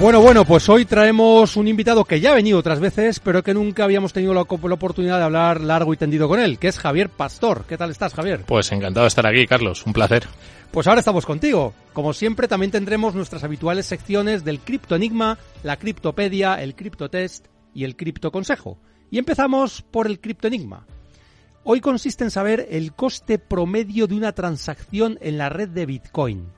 Bueno, bueno, pues hoy traemos un invitado que ya ha venido otras veces, pero que nunca habíamos tenido la, la, oportunidad de hablar largo y tendido con él, que es Javier Pastor. ¿Qué tal estás, Javier? Pues encantado de estar aquí, Carlos. Un placer. Pues ahora estamos contigo. Como siempre, también tendremos nuestras habituales secciones del Cripto Enigma, la Criptopedia, el Criptotest y el Cripto Consejo. Y empezamos por el Cripto Enigma. Hoy consiste en saber el coste promedio de una transacción en la red de Bitcoin.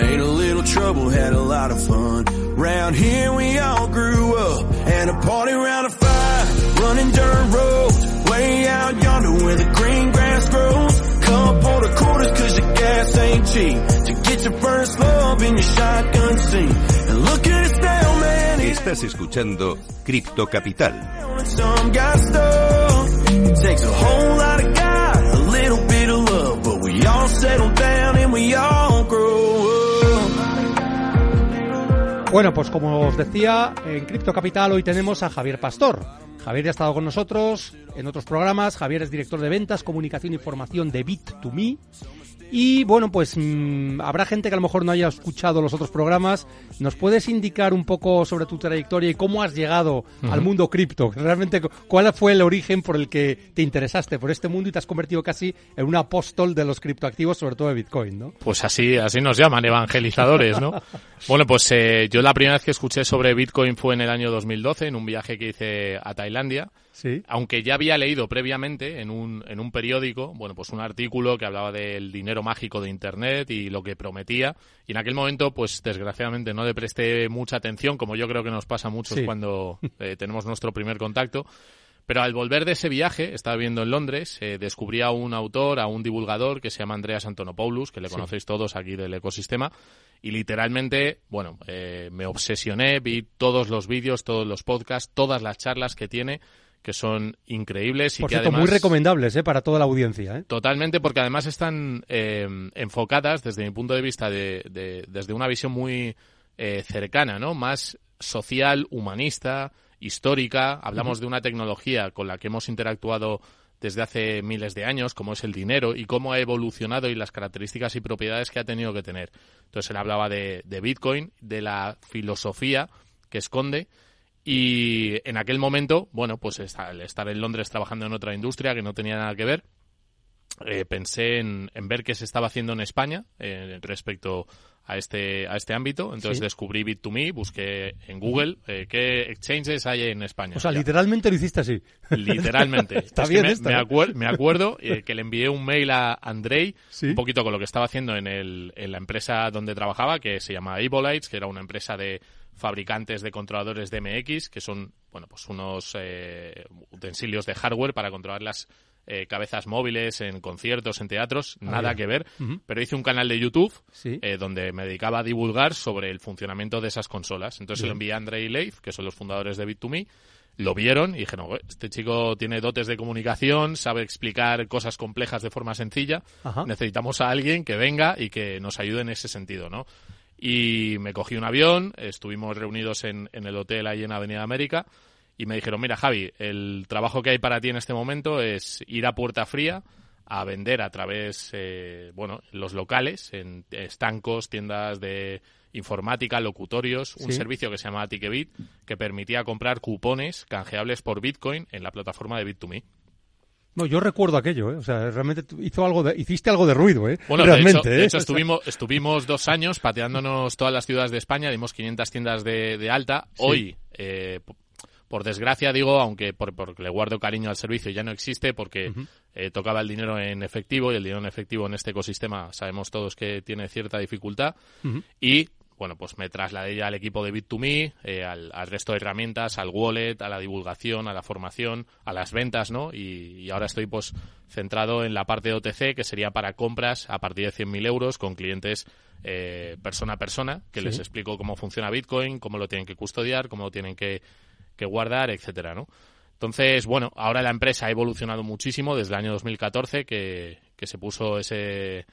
Made a little trouble, had a lot of fun. Round here we all grew up, and a party around a fire, running dirt roads, way out yonder where the green grass grows. Come Couple of quarters cause your gas ain't cheap, to get your first love in your shotgun seat. And look at us now, man. Estás escuchando Crypto Capital. Some got. It takes a whole lot of God, a little bit of love, but we all settle down and we all Bueno, pues como os decía, en Cripto Capital hoy tenemos a Javier Pastor. Javier ya ha estado con nosotros en otros programas. Javier es director de ventas, comunicación y formación de Bit2Me. Y bueno, pues mmm, habrá gente que a lo mejor no haya escuchado los otros programas. ¿Nos puedes indicar un poco sobre tu trayectoria y cómo has llegado uh -huh. al mundo cripto? Realmente, ¿cuál fue el origen por el que te interesaste por este mundo y te has convertido casi en un apóstol de los criptoactivos, sobre todo de Bitcoin, ¿no? Pues así, así nos llaman, evangelizadores, ¿no? bueno, pues eh, yo la primera vez que escuché sobre Bitcoin fue en el año 2012, en un viaje que hice a Tailandia. Sí. Aunque ya había leído previamente en un, en un periódico, bueno, pues un artículo que hablaba del dinero mágico de Internet y lo que prometía. Y en aquel momento, pues desgraciadamente no le presté mucha atención, como yo creo que nos pasa a muchos Sí. cuando eh, tenemos nuestro primer contacto. Pero al volver de ese viaje, estaba viviendo en Londres, eh, descubrí a un autor, a un divulgador que se llama Andreas Antonopoulos, que le Sí. conocéis todos aquí del ecosistema. Y literalmente, bueno, eh, me obsesioné, vi todos los vídeos, todos los podcasts, todas las charlas que tiene, que son increíbles y Por que cierto, además... muy recomendables ¿eh? para toda la audiencia. ¿eh? Totalmente, porque además están eh, enfocadas desde mi punto de vista de, de- desde una visión muy eh, cercana, ¿no? Más social, humanista, histórica. Hablamos de una tecnología con la que hemos interactuado desde hace miles de años, como es el dinero y cómo ha evolucionado y las características y propiedades que ha tenido que tener. Entonces él hablaba de, de Bitcoin, de la filosofía que esconde y en aquel momento, bueno, pues esta- al estar en Londres trabajando en otra industria que no tenía nada que ver, eh, pensé en, en ver qué se estaba haciendo en España eh, respecto a este, a este ámbito. Entonces Sí. descubrí Bit2Me, busqué en Google eh, qué exchanges hay en España. O sea, Ya. literalmente lo hiciste así. Literalmente. Está Es bien me, esto, me ¿eh? acuer- me acuerdo eh, que le envié un mail a Andrei, Sí. un poquito con lo que estaba haciendo en, el, en la empresa donde trabajaba, que se llama Evolites, que era una empresa de fabricantes de controladores de MX, que son, bueno, pues unos eh, utensilios de hardware para controlar las eh, cabezas móviles en conciertos, en teatros, Ah, nada ya. que ver. Pero hice un canal de YouTube Sí. eh, donde me dedicaba a divulgar sobre el funcionamiento de esas consolas. Entonces lo envié a Andrei y Leif, que son los fundadores de Bit2Me, lo vieron y dijeron, "Oye, este chico tiene dotes de comunicación, sabe explicar cosas complejas de forma sencilla, Ajá. necesitamos a alguien que venga y que nos ayude en ese sentido, ¿no? Y me cogí un avión, estuvimos reunidos en, en el hotel ahí en Avenida América y me dijeron, mira Javi, el trabajo que hay para ti en este momento es ir a puerta fría a vender a través, eh, bueno, en los locales, en estancos, tiendas de informática, locutorios, un Sí. servicio que se llamaba Ticketbit que permitía comprar cupones canjeables por Bitcoin en la plataforma de Bit2Me. No, yo recuerdo aquello, ¿eh? O sea, realmente hizo algo de, hiciste algo de ruido, ¿eh? Bueno, realmente, de hecho, de ¿eh? hecho estuvimos, estuvimos dos años pateándonos todas las ciudades de España, dimos 500 tiendas de, de alta. Hoy, eh, por desgracia, digo, aunque por, porque le guardo cariño al servicio, ya no existe porque eh, tocaba el dinero en efectivo y el dinero en efectivo en este ecosistema sabemos todos que tiene cierta dificultad. Ujú. Y bueno, pues me trasladé ya al equipo de Bit2Me, eh, al, al resto de herramientas, al wallet, a la divulgación, a la formación, a las ventas, ¿no? Y, y ahora estoy pues centrado en la parte de OTC, que sería para compras a partir de 100.000 euros con clientes eh, persona a persona, que Sí. les explico cómo funciona Bitcoin, cómo lo tienen que custodiar, cómo lo tienen que, que guardar, etcétera, ¿no? Entonces, bueno, ahora la empresa ha evolucionado muchísimo desde el año 2014 que, que se puso ese,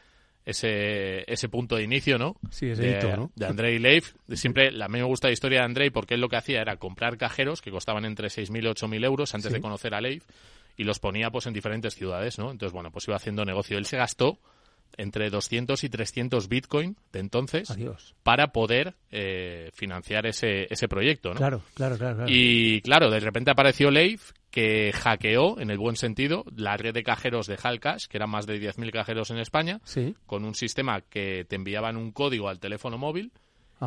ese, ese punto de inicio, ¿no? Sí, ese de, hito, ¿no? de Andrei Leif. Siempre, la, a mí me gusta la historia de Andrei porque él lo que hacía era comprar cajeros que costaban entre 6.000 y 8.000 euros antes Sí. de conocer a Leif y los ponía pues en diferentes ciudades, ¿no? Entonces, bueno, pues iba haciendo negocio. Él se gastó entre 200 y 300 Bitcoin de entonces Adiós. para poder eh, financiar ese, ese proyecto, ¿no? Claro, claro, claro. claro. Y claro, de repente apareció Leif que hackeó, en el buen sentido, la red de cajeros de Halcash, que eran más de 10.000 cajeros en España, Sí. con un sistema que te enviaban un código al teléfono móvil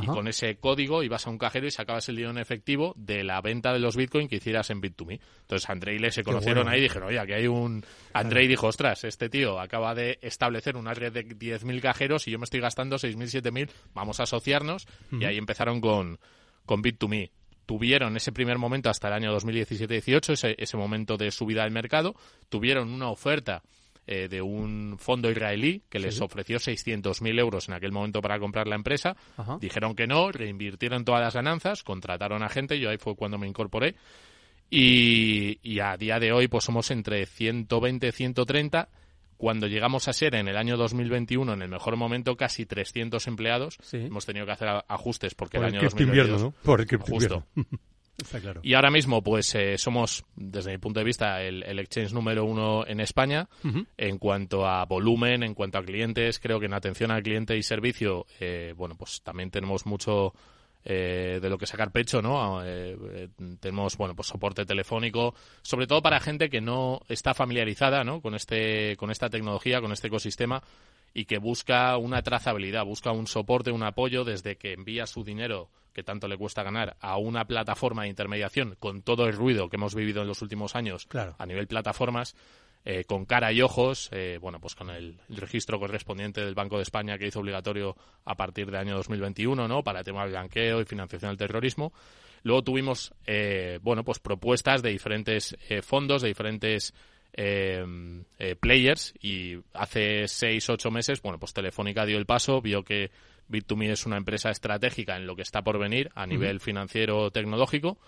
y con ese código ibas a un cajero y sacabas el dinero en efectivo de la venta de los Bitcoin que hicieras en Bit2Me. Entonces Andrei y Le se conocieron bueno. ahí y dijeron, oye, aquí hay un... Andrei dijo, ostras, este tío acaba de establecer una red de 10.000 cajeros y yo me estoy gastando 6.000, 7.000, vamos a asociarnos. Y ahí empezaron con, con Bit2Me. Tuvieron ese primer momento hasta el año 2017-18, ese, ese momento de subida del mercado. Tuvieron una oferta eh, de un fondo israelí que les Sí. ofreció 600.000 euros en aquel momento para comprar la empresa. Ajá. Dijeron que no, reinvirtieron todas las ganancias, contrataron a gente, yo ahí fue cuando me incorporé. Y, y a día de hoy pues somos entre 120 y 130. Cuando llegamos a ser en el año 2021, en el mejor momento, casi 300 empleados. Sí. Hemos tenido que hacer ajustes porque Por el el año cripto 2022... invierno, ¿no? Por el Justo. invierno. Está claro. Y ahora mismo, pues eh, somos, desde mi punto de vista, el, el exchange número uno en España. En cuanto a volumen, en cuanto a clientes, creo que en atención al cliente y servicio, eh, bueno, pues también tenemos mucho eh, de lo que sacar pecho, ¿no? Eh, eh, tenemos, bueno, pues soporte telefónico, sobre todo para gente que no está familiarizada, ¿no? Con este, con esta tecnología, con este ecosistema y que busca una trazabilidad, busca un soporte, un apoyo desde que envía su dinero que tanto le cuesta ganar a una plataforma de intermediación con todo el ruido que hemos vivido en los últimos años Claro. a nivel plataformas eh, con cara y ojos, eh, bueno, pues con el, el registro correspondiente del Banco de España que hizo obligatorio a partir del año 2021, ¿no? Para el tema del blanqueo y financiación del terrorismo. Luego tuvimos, eh, bueno, pues propuestas de diferentes eh, fondos, de diferentes eh, eh, players y hace seis, ocho meses, bueno, pues Telefónica dio el paso, vio que Bit2Me es una empresa estratégica en lo que está por venir a nivel financiero tecnológico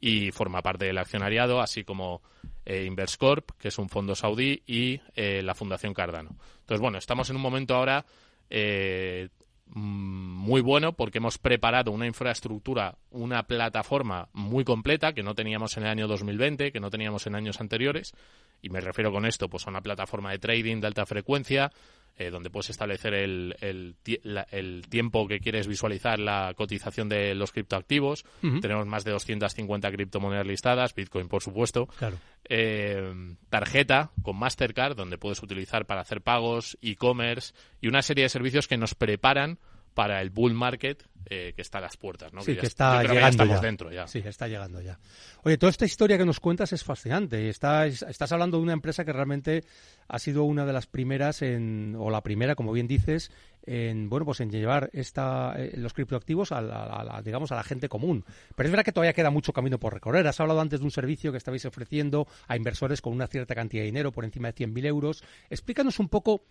y forma parte del accionariado, así como eh, Inverscorp, que es un fondo saudí, y eh, la Fundación Cardano. Entonces, bueno, estamos en un momento ahora eh, mm, muy bueno porque hemos preparado una infraestructura, una plataforma muy completa que no teníamos en el año 2020, que no teníamos en años anteriores. Y me refiero con esto pues a una plataforma de trading de alta frecuencia, eh, donde puedes establecer el, el, tie- la- el tiempo que quieres visualizar la cotización de los criptoactivos. Tenemos más de 250 criptomonedas listadas, Bitcoin por supuesto. Claro. Eh, tarjeta con Mastercard, donde puedes utilizar para hacer pagos, e-commerce y una serie de servicios que nos preparan para el bull market eh, que está a las puertas. ¿no? Sí, que es- está llegando ya estamos ya. dentro ya. Sí, está llegando ya. Oye, toda esta historia que nos cuentas es fascinante. Estás, estás hablando de una empresa que realmente ha sido una de las primeras en, o la primera, como bien dices, en bueno, pues en llevar esta, eh, los criptoactivos a la, a la- digamos a la gente común. Pero es verdad que todavía queda mucho camino por recorrer. Has hablado antes de un servicio que estabais ofreciendo a inversores con una cierta cantidad de dinero, por encima de 100.000 euros. Explícanos un poco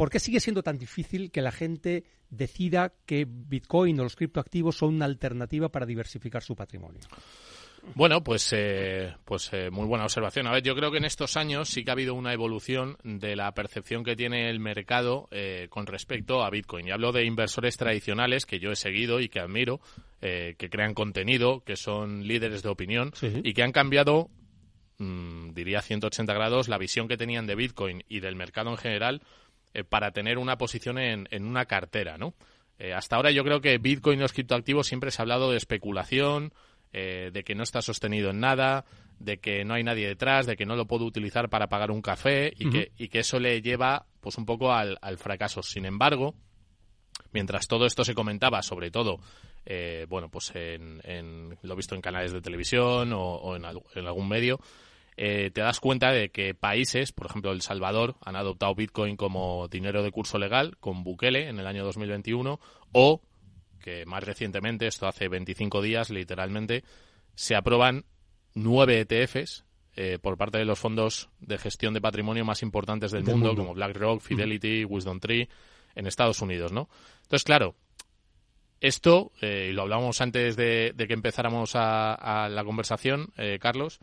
¿Por qué sigue siendo tan difícil que la gente decida que Bitcoin o los criptoactivos son una alternativa para diversificar su patrimonio? Bueno, pues, eh, pues eh, muy buena observación. A ver, yo creo que en estos años sí que ha habido una evolución de la percepción que tiene el mercado eh, con respecto a Bitcoin. Y hablo de inversores tradicionales que yo he seguido y que admiro, que crean contenido, que son líderes de opinión Sí. y que han cambiado, mm, diría 180 grados, la visión que tenían de Bitcoin y del mercado en general eh, para tener una posición en, en una cartera, ¿no? Eh, hasta ahora yo creo que Bitcoin y los criptoactivos siempre se ha hablado de especulación, eh, de que no está sostenido en nada, de que no hay nadie detrás, de que no lo puedo utilizar para pagar un café y, que, y que eso le lleva pues un poco al, fracaso. Sin embargo, mientras todo esto se comentaba, sobre todo, eh, bueno, pues en, en, lo visto en canales de televisión o, en, algún medio, eh, te das cuenta de que países, por ejemplo El Salvador, han adoptado Bitcoin como dinero de curso legal con Bukele en el año 2021 o que más recientemente, esto hace 25 días literalmente, se aprueban nueve ETFs eh, por parte de los fondos de gestión de patrimonio más importantes del, mundo, como BlackRock, Fidelity, Wisdom Tree, en Estados Unidos, ¿no? Entonces, claro, esto, eh, y lo hablábamos antes de, que empezáramos a, la conversación, eh, Carlos,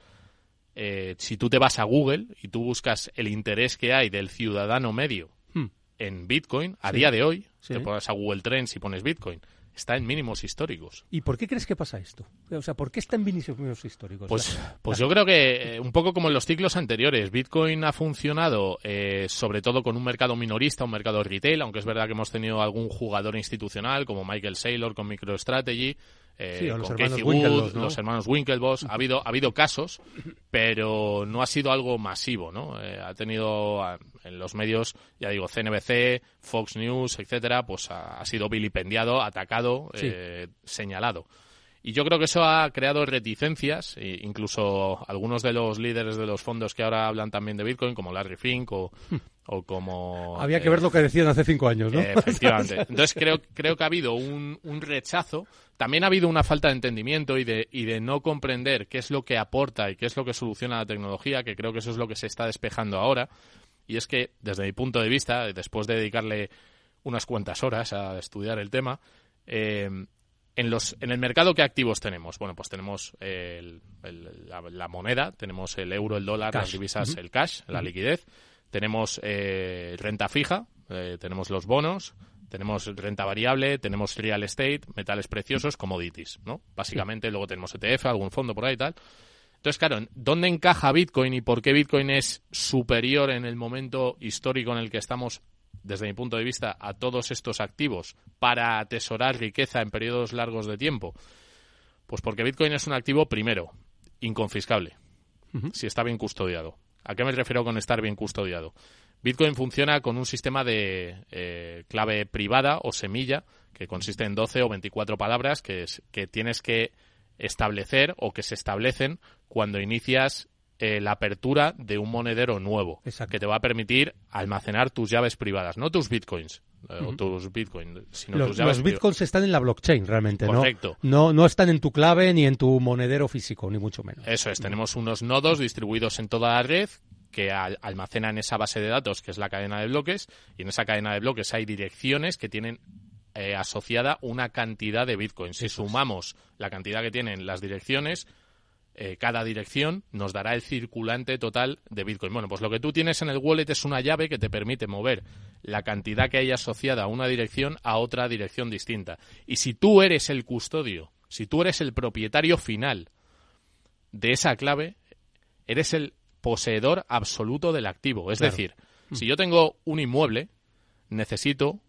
si tú te vas a Google y tú buscas el interés que hay del ciudadano medio hmm. en Bitcoin, a día de hoy, te pones a Google Trends y pones Bitcoin, está en mínimos históricos. ¿Y por qué crees que pasa esto? O sea, ¿por qué está en mínimos históricos? Pues, pues yo creo que eh, un poco como en los ciclos anteriores, Bitcoin ha funcionado eh, sobre todo con un mercado minorista, un mercado retail, aunque es verdad que hemos tenido algún jugador institucional como Michael Saylor con MicroStrategy, eh, los, con hermanos Wood, los hermanos Winklevoss. Ha habido, ha habido casos, pero no ha sido algo masivo, ¿no? Eh, ha tenido en los medios, ya digo, CNBC, Fox News, etcétera, pues ha, sido vilipendiado, atacado, eh, señalado. Y yo creo que eso ha creado reticencias, e incluso algunos de los líderes de los fondos que ahora hablan también de Bitcoin, como Larry Fink o, o como... Había que ver lo que decían hace cinco años, ¿no? efectivamente. Entonces creo, creo que ha habido un, un, rechazo, también ha habido una falta de entendimiento y de, y de no comprender qué es lo que aporta y qué es lo que soluciona la tecnología, que creo que eso es lo que se está despejando ahora. Y es que, desde mi punto de vista, después de dedicarle unas cuantas horas a estudiar el tema, eh, en, los, en el mercado, ¿qué activos tenemos? Bueno, pues tenemos la, moneda, tenemos el euro, el dólar, las divisas, el cash, la liquidez tenemos eh, renta fija, eh, tenemos los bonos, tenemos renta variable, tenemos real estate, metales preciosos, commodities, ¿no? Básicamente, luego tenemos ETF, algún fondo por ahí y tal. Entonces, claro, ¿dónde encaja Bitcoin y por qué Bitcoin es superior en el momento histórico en el que estamos, desde mi punto de vista, a todos estos activos para atesorar riqueza en periodos largos de tiempo? Pues porque Bitcoin es un activo, primero, inconfiscable, si está bien custodiado. ¿A qué me refiero con estar bien custodiado? Bitcoin funciona con un sistema de eh, clave privada o semilla que consiste en 12 o 24 palabras que, que tienes que establecer o que se establecen cuando inicias eh, la apertura de un monedero nuevo que te va a permitir almacenar tus llaves privadas, no tus bitcoins. Eh, o tus bitcoins, sino los, tus llaves los bitcoins están en la blockchain realmente, Correcto. ¿no? No, están en tu clave ni en tu monedero físico, ni mucho menos. Eso es, tenemos unos nodos distribuidos en toda la red que almacenan esa base de datos que es la cadena de bloques y en esa cadena de bloques hay direcciones que tienen eh, asociada una cantidad de bitcoins. Si sumamos la cantidad que tienen las direcciones, eh, cada dirección nos dará el circulante total de Bitcoin. Bueno, pues lo que tú tienes en el wallet es una llave que te permite mover la cantidad que hay asociada a una dirección a otra dirección distinta. Y si tú eres el custodio, si tú eres el propietario final de esa clave, eres el poseedor absoluto del activo. Es decir, si yo tengo un inmueble, necesito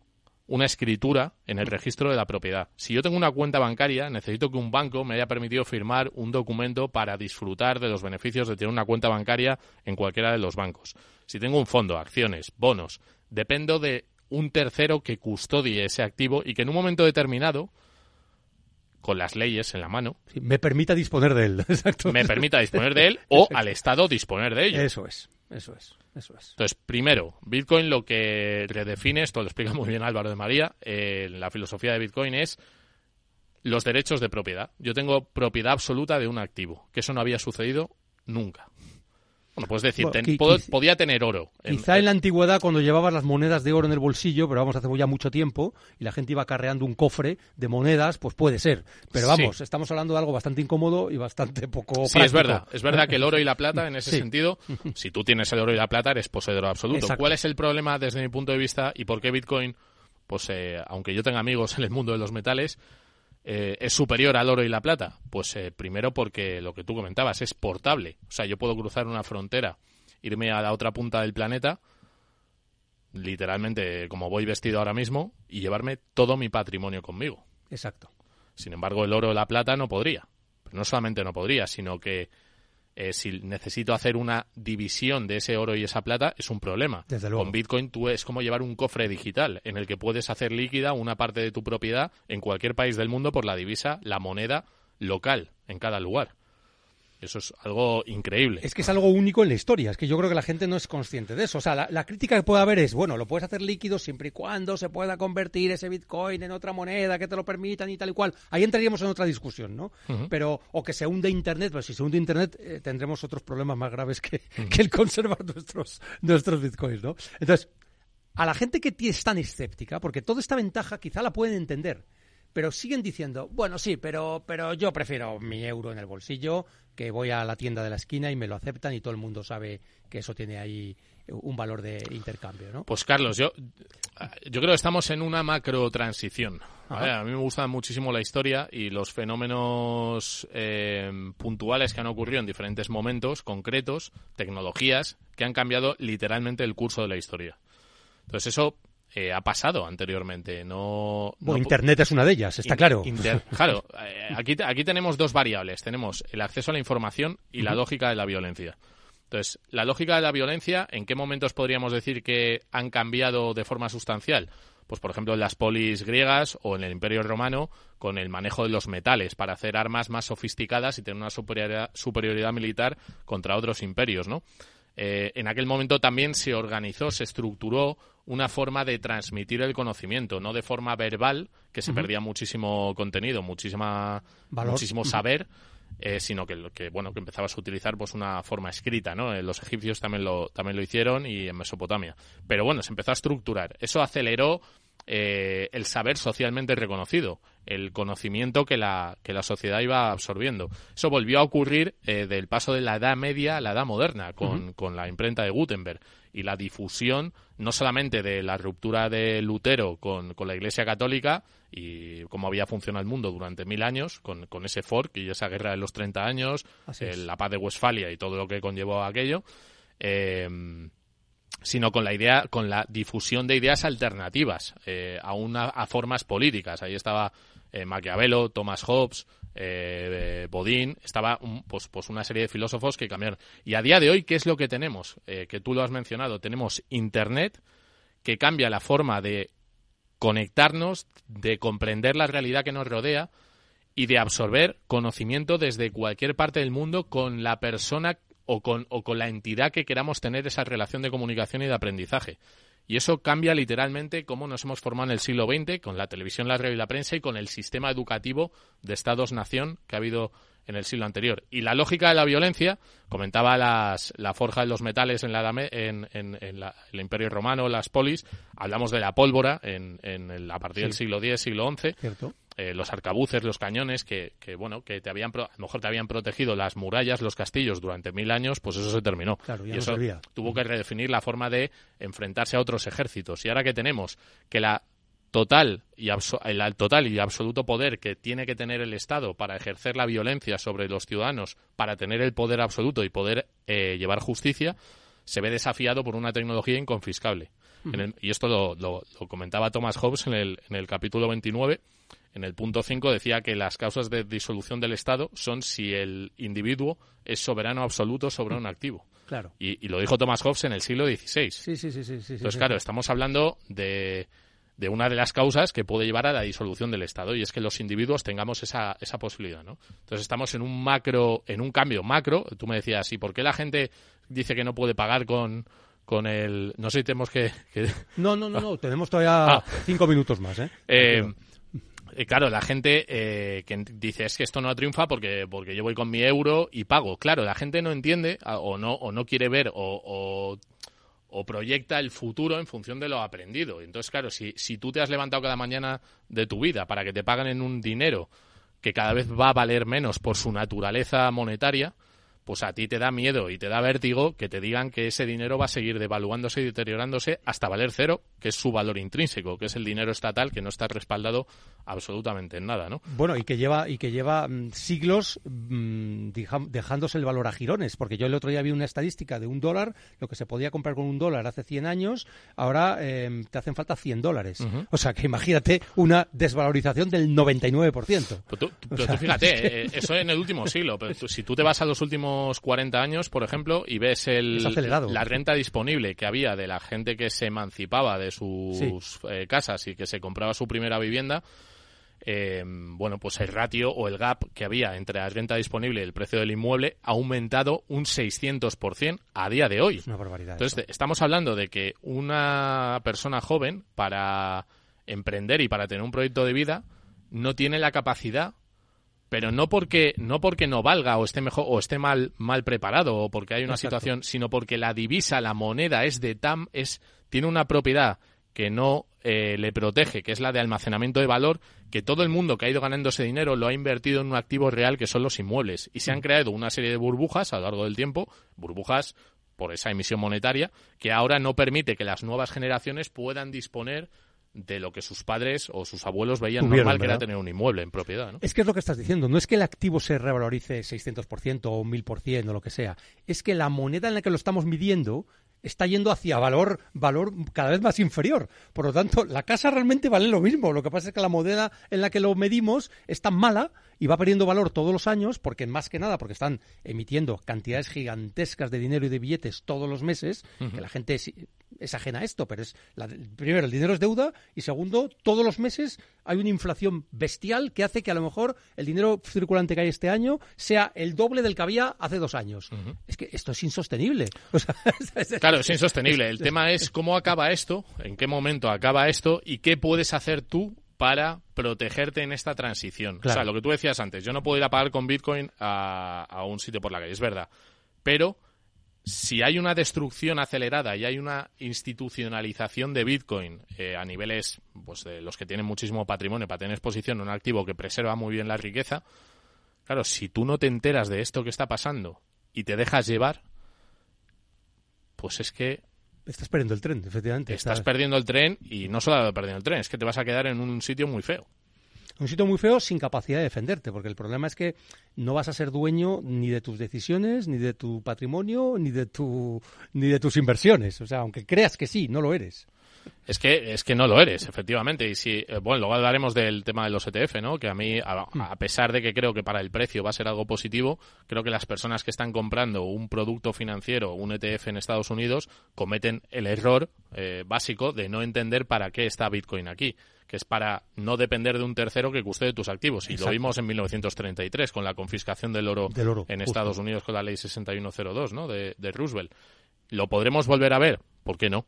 una escritura en el registro de la propiedad. Si yo tengo una cuenta bancaria, necesito que un banco me haya permitido firmar un documento para disfrutar de los beneficios de tener una cuenta bancaria en cualquiera de los bancos. Si tengo un fondo, acciones, bonos, dependo de un tercero que custodie ese activo y que en un momento determinado con las leyes en la mano. me permita disponer de él, exacto. Me permita disponer de él o al Estado disponer de ello. Eso es, eso es. Es. Entonces, primero, Bitcoin lo que redefine, esto lo explica muy bien Álvaro de María, eh, la filosofía de Bitcoin es los derechos de propiedad. Yo tengo propiedad absoluta de un activo, que eso no había sucedido nunca. Bueno, puedes decir, podía tener oro. quizá en la antigüedad, cuando llevabas las monedas de oro en el bolsillo, pero vamos, hace ya mucho tiempo, y la gente iba carreando un cofre de monedas, pues puede ser. Pero vamos, estamos hablando de algo bastante incómodo y bastante poco Sí, es verdad. Es verdad que el oro y la plata, en ese sentido, si tú tienes el oro y la plata, eres poseedor absoluto. ¿Cuál es el problema desde mi punto de vista y por qué Bitcoin, pues eh, aunque yo tenga amigos en el mundo de los metales, eh, es superior al oro y la plata? Pues eh, primero porque lo que tú comentabas es portable. O sea, yo puedo cruzar una frontera, irme a la otra punta del planeta, literalmente como voy vestido ahora mismo, y llevarme todo mi patrimonio conmigo. Exacto. Sin embargo, el oro o la plata no podría. Pero no solamente no podría, sino que eh, si necesito hacer una división de ese oro y esa plata, es un problema. Desde luego. Con Bitcoin tú es como llevar un cofre digital en el que puedes hacer líquida una parte de tu propiedad en cualquier país del mundo por la divisa, la moneda local en cada lugar. Eso es algo increíble. Es que es algo único en la historia. Es que yo creo que la gente no es consciente de eso. O sea, la, la, crítica que puede haber es, bueno, lo puedes hacer líquido siempre y cuando se pueda convertir ese Bitcoin en otra moneda que te lo permitan y tal y cual. Ahí entraríamos en otra discusión, ¿no? Uh -huh. Pero, o que se hunde Internet, pues si se hunde Internet eh, tendremos otros problemas más graves que, uh -huh. que el conservar nuestros, nuestros Bitcoins, ¿no? Entonces, a la gente que es tan escéptica, porque toda esta ventaja quizá la pueden entender, pero siguen diciendo, bueno, sí, pero, pero yo prefiero mi euro en el bolsillo, que voy a la tienda de la esquina y me lo aceptan y todo el mundo sabe que eso tiene ahí un valor de intercambio, ¿no? Pues Carlos, yo, yo creo que estamos en una macro transición. ¿vale? A mí me gusta muchísimo la historia y los fenómenos eh, puntuales que han ocurrido en diferentes momentos concretos, tecnologías que han cambiado literalmente el curso de la historia. Entonces eso eh, ha pasado anteriormente. No, bueno, no, Internet es una de ellas, está in, claro. Inter, claro, eh, aquí, aquí tenemos dos variables. Tenemos el acceso a la información y uh -huh. la lógica de la violencia. Entonces, la lógica de la violencia, ¿en qué momentos podríamos decir que han cambiado de forma sustancial? Pues, por ejemplo, en las polis griegas o en el Imperio Romano, con el manejo de los metales para hacer armas más sofisticadas y tener una superioridad, superioridad militar contra otros imperios, ¿no? Eh, en aquel momento también se organizó, se estructuró una forma de transmitir el conocimiento, no de forma verbal, que se uh -huh. perdía muchísimo contenido, muchísima, Valor. muchísimo saber, eh, sino que, que, bueno que empezabas a utilizar pues una forma escrita, ¿no? Eh, los egipcios también lo, también lo hicieron y en Mesopotamia. Pero bueno, se empezó a estructurar. Eso aceleró eh, el saber socialmente reconocido, el conocimiento que la, que la sociedad iba absorbiendo. Eso volvió a ocurrir eh, del paso de la Edad Media a la Edad Moderna, con, uh -huh. con la imprenta de Gutenberg y la difusión no solamente de la ruptura de Lutero con, con la Iglesia Católica y cómo había funcionado el mundo durante mil años, con, con ese fork y esa guerra de los 30 años, eh, la paz de Westfalia y todo lo que conllevó aquello. Eh, sino con la idea, con la difusión de ideas alternativas eh, a, a formas políticas. Ahí estaba eh, Maquiavelo, Thomas Hobbes, eh, Bodín, estaba pues, pues una serie de filósofos que cambiaron. Y a día de hoy, ¿qué es lo que tenemos? que tú lo has mencionado, tenemos Internet que cambia la forma de conectarnos, de comprender la realidad que nos rodea y de absorber conocimiento desde cualquier parte del mundo con la persona o con, o con la entidad que queramos tener esa relación de comunicación y de aprendizaje. Y eso cambia literalmente cómo nos hemos formado en el siglo XX con la televisión, la radio y la prensa y con el sistema educativo de Estados-nación que ha habido en el siglo anterior. Y la lógica de la violencia, comentaba las, la forja de los metales en, la, en, en, en la, el Imperio Romano, las polis, hablamos de la pólvora en, en, a partir sí. del siglo X, siglo XI. Cierto. Eh, los arcabuces, los cañones, que, que bueno, que te habían, pro, a lo mejor te habían protegido las murallas, los castillos durante mil años, pues eso se terminó. Claro, y no eso servía. tuvo que redefinir la forma de enfrentarse a otros ejércitos. Y ahora que tenemos que la total y el total y absoluto poder que tiene que tener el Estado para ejercer la violencia sobre los ciudadanos, para tener el poder absoluto y poder eh, llevar justicia, se ve desafiado por una tecnología inconfiscable. Uh -huh. en el, y esto lo, lo, lo, comentaba Thomas Hobbes en el, en el capítulo 29. En el punto 5 decía que las causas de disolución del Estado son si el individuo es soberano absoluto sobre un activo. Claro. Y, y lo dijo Thomas Hobbes en el siglo XVI. Sí, sí, sí. sí, sí Entonces, claro, estamos hablando de de una de las causas que puede llevar a la disolución del Estado y es que los individuos tengamos esa, esa posibilidad, ¿no? Entonces estamos en un macro, en un cambio macro. Tú me decías, ¿y por qué la gente dice que no puede pagar con, con el... No sé si tenemos que... que... No, no, no, no, tenemos todavía ah. cinco minutos más, ¿eh? eh claro, la gente eh, que dice es que esto no triunfa porque, porque yo voy con mi euro y pago. Claro, la gente no entiende o no, o no quiere ver o, o o proyecta el futuro en función de lo aprendido. Entonces, claro, si, si tú te has levantado cada mañana de tu vida para que te paguen en un dinero que cada vez va a valer menos por su naturaleza monetaria, pues a ti te da miedo y te da vértigo que te digan que ese dinero va a seguir devaluándose y deteriorándose hasta valer cero, que es su valor intrínseco, que es el dinero estatal que no está respaldado absolutamente en nada, ¿no? Bueno, y que lleva y que lleva mmm, siglos mmm, dejándose el valor a girones, porque yo el otro día vi una estadística de un dólar, lo que se podía comprar con un dólar hace 100 años, ahora eh, te hacen falta 100 dólares. Uh -huh. O sea, que imagínate una desvalorización del 99%. Pero tú, pero o sea, tú fíjate, es que... eso en el último siglo, pero tú, si tú te vas a los últimos últimos 40 años, por ejemplo, y ves el, la renta disponible que había de la gente que se emancipaba de sus eh, casas y que se compraba su primera vivienda, eh, bueno, pues el ratio o el gap que había entre la renta disponible y el precio del inmueble ha aumentado un 600% a día de hoy. Es una barbaridad. Entonces, eso. estamos hablando de que una persona joven, para emprender y para tener un proyecto de vida, no tiene la capacidad, pero no porque no porque no valga o esté mejor o esté mal mal preparado o porque hay una Exacto. situación, sino porque la divisa, la moneda es de tan es tiene una propiedad que no eh, le protege, que es la de almacenamiento de valor, que todo el mundo que ha ido ganando ese dinero lo ha invertido en un activo real que son los inmuebles. Y se han creado una serie de burbujas a lo largo del tiempo, burbujas por esa emisión monetaria, que ahora no permite que las nuevas generaciones puedan disponer de lo que sus padres o sus abuelos veían Tuvieron, normal, que era tener un inmueble en propiedad. ¿no? Es que es lo que estás diciendo. No es que el activo se revalorice 600% o 1000% o lo que sea. Es que la moneda en la que lo estamos midiendo está yendo hacia valor, valor cada vez más inferior. Por lo tanto, la casa realmente vale lo mismo. Lo que pasa es que la moneda en la que lo medimos es tan mala y va perdiendo valor todos los años, porque más que nada, porque están emitiendo cantidades gigantescas de dinero y de billetes todos los meses, que la gente es, es ajena a esto, pero es la- primero el dinero es deuda y segundo, todos los meses hay una inflación bestial que hace que a lo mejor el dinero circulante que hay este año sea el doble del que había hace dos años. Es que esto es insostenible. O sea, Claro, es insostenible. El tema es cómo acaba esto, en qué momento acaba esto y qué puedes hacer tú para protegerte en esta transición. Claro. O sea, lo que tú decías antes, yo no puedo ir a pagar con Bitcoin a, a un sitio por la calle, es verdad. Pero si hay una destrucción acelerada y hay una institucionalización de Bitcoin eh, a niveles pues de los que tienen muchísimo patrimonio para tener exposición a un activo que preserva muy bien la riqueza, claro, si tú no te enteras de esto que está pasando y te dejas llevar, pues es que estás perdiendo el tren, efectivamente. estás perdiendo el tren y no solo perdiendo el tren, es que te vas a quedar en un sitio muy feo. un sitio muy feo sin capacidad de defenderte, porque el problema es que no vas a ser dueño ni de tus decisiones, ni de tu patrimonio, ni de tu ni de tus inversiones. O sea, aunque creas que sí, no lo eres. Es que, es que no lo eres, efectivamente. Y si, eh, bueno, luego hablaremos del tema de los ETF, ¿no? Que a mí, a, a pesar de que creo que para el precio va a ser algo positivo, creo que las personas que están comprando un producto financiero, un ETF en Estados Unidos, cometen el error eh, básico de no entender para qué está Bitcoin aquí que es para no depender de un tercero que custode tus activos. Y lo vimos en 1933 con la confiscación del oro, Del oro, en justo. Estados Unidos con la ley 6102, ¿no? De, de Roosevelt. ¿Lo podremos volver a ver? ¿Por qué no?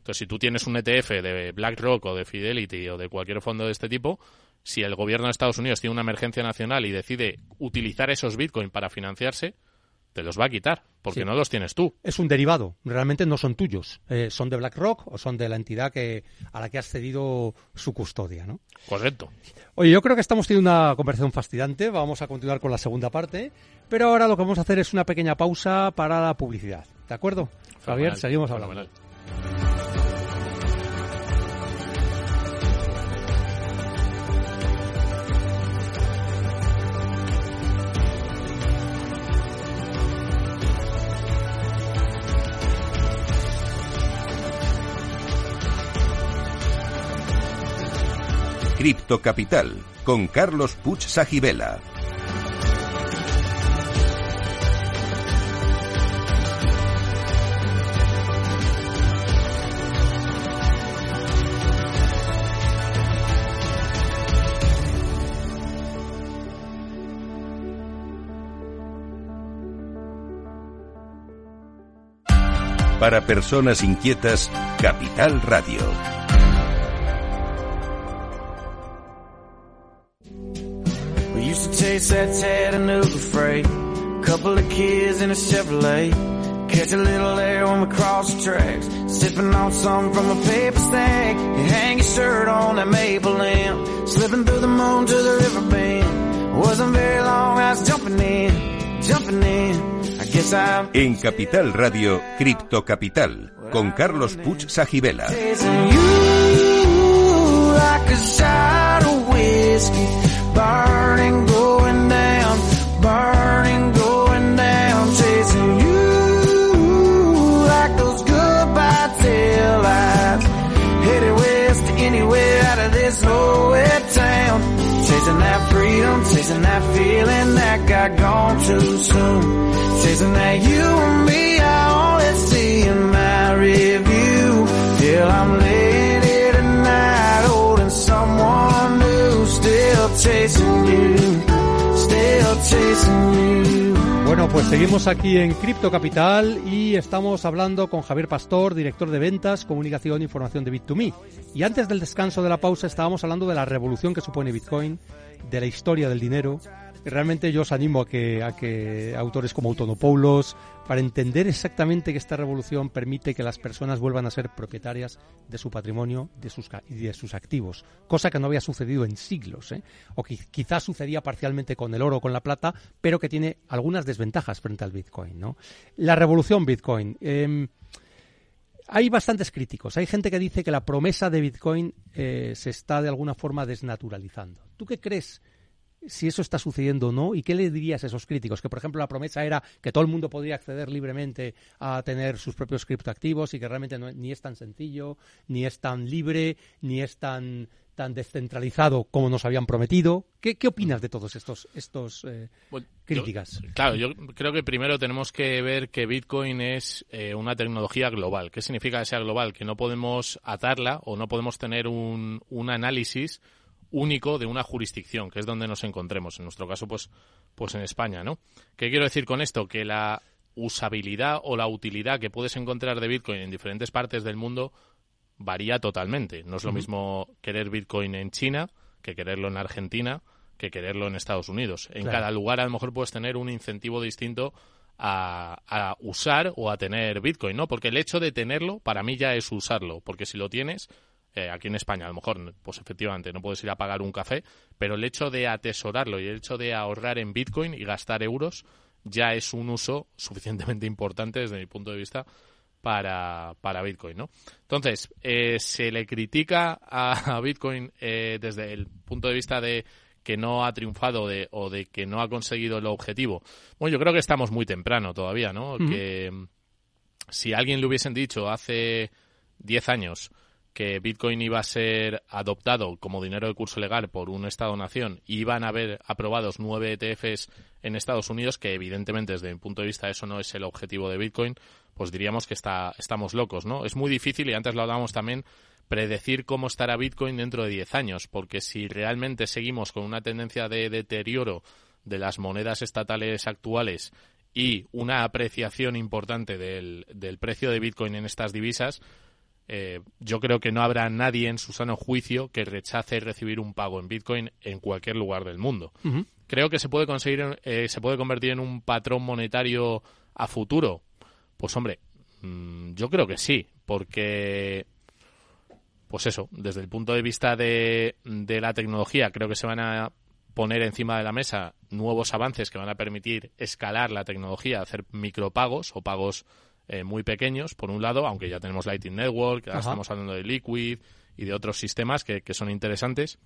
Entonces, si tú tienes un ETF de BlackRock o de Fidelity o de cualquier fondo de este tipo, si el gobierno de Estados Unidos tiene una emergencia nacional y decide utilizar esos Bitcoin para financiarse, te los va a quitar, porque Sí. no los tienes tú. Es un derivado, realmente no son tuyos. Eh, son de BlackRock o son de la entidad que a la que has cedido su custodia, ¿no? Correcto. Oye, yo creo que estamos teniendo una conversación fascinante. Vamos a continuar con la segunda parte. Pero ahora lo que vamos a hacer es una pequeña pausa para la publicidad. ¿De acuerdo? Javier, seguimos hablando. fenomenal. Cripto Capital con Carlos Puch Sajibela. Para personas inquietas, Capital Radio. Chase that Chattanooga freight. Couple of kids in a Chevrolet. Catch a little air when we cross the tracks. Sipping on something from a paper stack. You hang your shirt on that maple limb. Slipping through the moon to the river bend. Wasn't very long, I was jumping in, jumping in. I guess I'm En Capital Radio, Cripto Capital con Carlos Puch Sajibela. Bueno, pues seguimos aquí en Cripto Capital y estamos hablando con Javier Pastor, director de ventas, comunicación e información de Bit2Me. Y antes del descanso de la pausa estábamos hablando de la revolución que supone Bitcoin, de la historia del dinero. Realmente yo os animo a que, a que autores como Autonopoulos, para entender exactamente que esta revolución permite que las personas vuelvan a ser propietarias de su patrimonio de sus, y de sus activos, cosa que no había sucedido en siglos, ¿eh? o que quizás sucedía parcialmente con el oro o con la plata, pero que tiene algunas desventajas frente al Bitcoin. ¿no? La revolución Bitcoin. Eh, hay bastantes críticos. Hay gente que dice que la promesa de Bitcoin eh, se está de alguna forma desnaturalizando. ¿Tú qué crees si eso está sucediendo o no y qué le dirías a esos críticos? Que, por ejemplo, la promesa era que todo el mundo podría acceder libremente a tener sus propios criptoactivos y que realmente no, ni es tan sencillo, ni es tan libre, ni es tan tan descentralizado como nos habían prometido. ¿Qué, qué opinas de todos estos, estos eh, Bueno, críticas? yo- claro, yo creo que primero tenemos que ver que Bitcoin es eh, una tecnología global. ¿Qué significa que sea global? Que no podemos atarla o no podemos tener un, un análisis único de una jurisdicción, que es donde nos encontremos. En nuestro caso, pues, pues en España, ¿no? ¿Qué quiero decir con esto? Que la usabilidad o la utilidad que puedes encontrar de Bitcoin en diferentes partes del mundo varía totalmente. No es lo mismo querer Bitcoin en China que quererlo en Argentina que quererlo en Estados Unidos. En Claro. cada lugar a lo mejor puedes tener un incentivo distinto a, a usar o a tener Bitcoin, ¿no? Porque el hecho de tenerlo para mí ya es usarlo, porque si lo tienes eh, aquí en España a lo mejor pues efectivamente no puedes ir a pagar un café, pero el hecho de atesorarlo y el hecho de ahorrar en Bitcoin y gastar euros ya es un uso suficientemente importante desde mi punto de vista para, para Bitcoin, ¿no? Entonces, eh, se le critica a, a Bitcoin eh, desde el punto de vista de que no ha triunfado de, o de que no ha conseguido el objetivo. Bueno, yo creo que estamos muy temprano todavía, ¿no? Que mm, si a alguien le hubiesen dicho hace 10 años que Bitcoin iba a ser adoptado como dinero de curso legal por un Estado-nación y iban a haber aprobados nueve ETFs en Estados Unidos, que evidentemente desde mi punto de vista eso no es el objetivo de Bitcoin, pues diríamos que está, estamos locos, ¿no? Es muy difícil, y antes lo hablábamos también, predecir cómo estará Bitcoin dentro de 10 años, porque si realmente seguimos con una tendencia de deterioro de las monedas estatales actuales y una apreciación importante del, del precio de Bitcoin en estas divisas, eh, yo creo que no habrá nadie en su sano juicio que rechace recibir un pago en Bitcoin en cualquier lugar del mundo. Creo que se puede conseguir, eh, se puede convertir en un patrón monetario a futuro. Pues hombre, mm, yo creo que sí, porque, pues eso, desde el punto de vista de, de la tecnología, creo que se van a poner encima de la mesa nuevos avances que van a permitir escalar la tecnología, hacer micropagos o pagos eh, muy pequeños, por un lado, aunque ya tenemos Lightning Network, ahora estamos hablando de Liquid y de otros sistemas que, que son interesantes.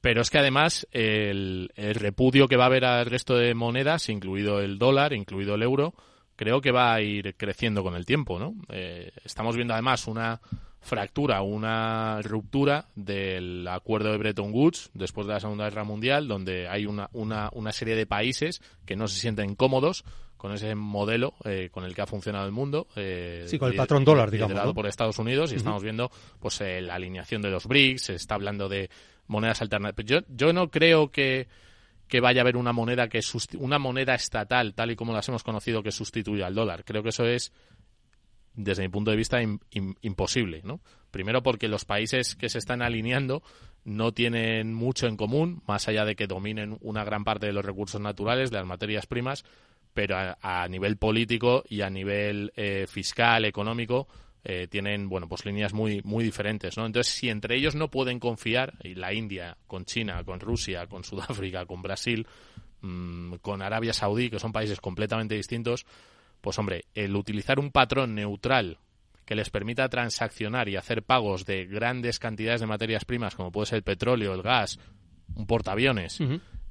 Pero es que además el, el repudio que va a haber al resto de monedas, incluido el dólar, incluido el euro, creo que va a ir creciendo con el tiempo, ¿no? Eh, estamos viendo además una fractura, una ruptura del acuerdo de Bretton Woods después de la Segunda Guerra Mundial, donde hay una, una, una serie de países que no se sienten cómodos con ese modelo eh, con el que ha funcionado el mundo. eh, Sí, con el patrón dólar, digamos, liderado ¿no? por Estados Unidos y estamos viendo pues eh, la alineación de los BRICS, se está hablando de monedas alternativas. Yo, yo no creo que, que vaya a haber una moneda que una moneda estatal tal y como las hemos conocido que sustituya al dólar. Creo que eso es desde mi punto de vista im- im- imposible, ¿no? Primero porque los países que se están alineando no tienen mucho en común, más allá de que dominen una gran parte de los recursos naturales, de las materias primas, pero a, nivel político y a nivel eh, fiscal, económico, eh, tienen bueno pues líneas muy muy diferentes no entonces si entre ellos no pueden confiar y la India con China con Rusia con Sudáfrica con Brasil mm, con Arabia Saudí que son países completamente distintos pues hombre el utilizar un patrón neutral que les permita transaccionar y hacer pagos de grandes cantidades de materias primas como puede ser el petróleo el gas un portaaviones.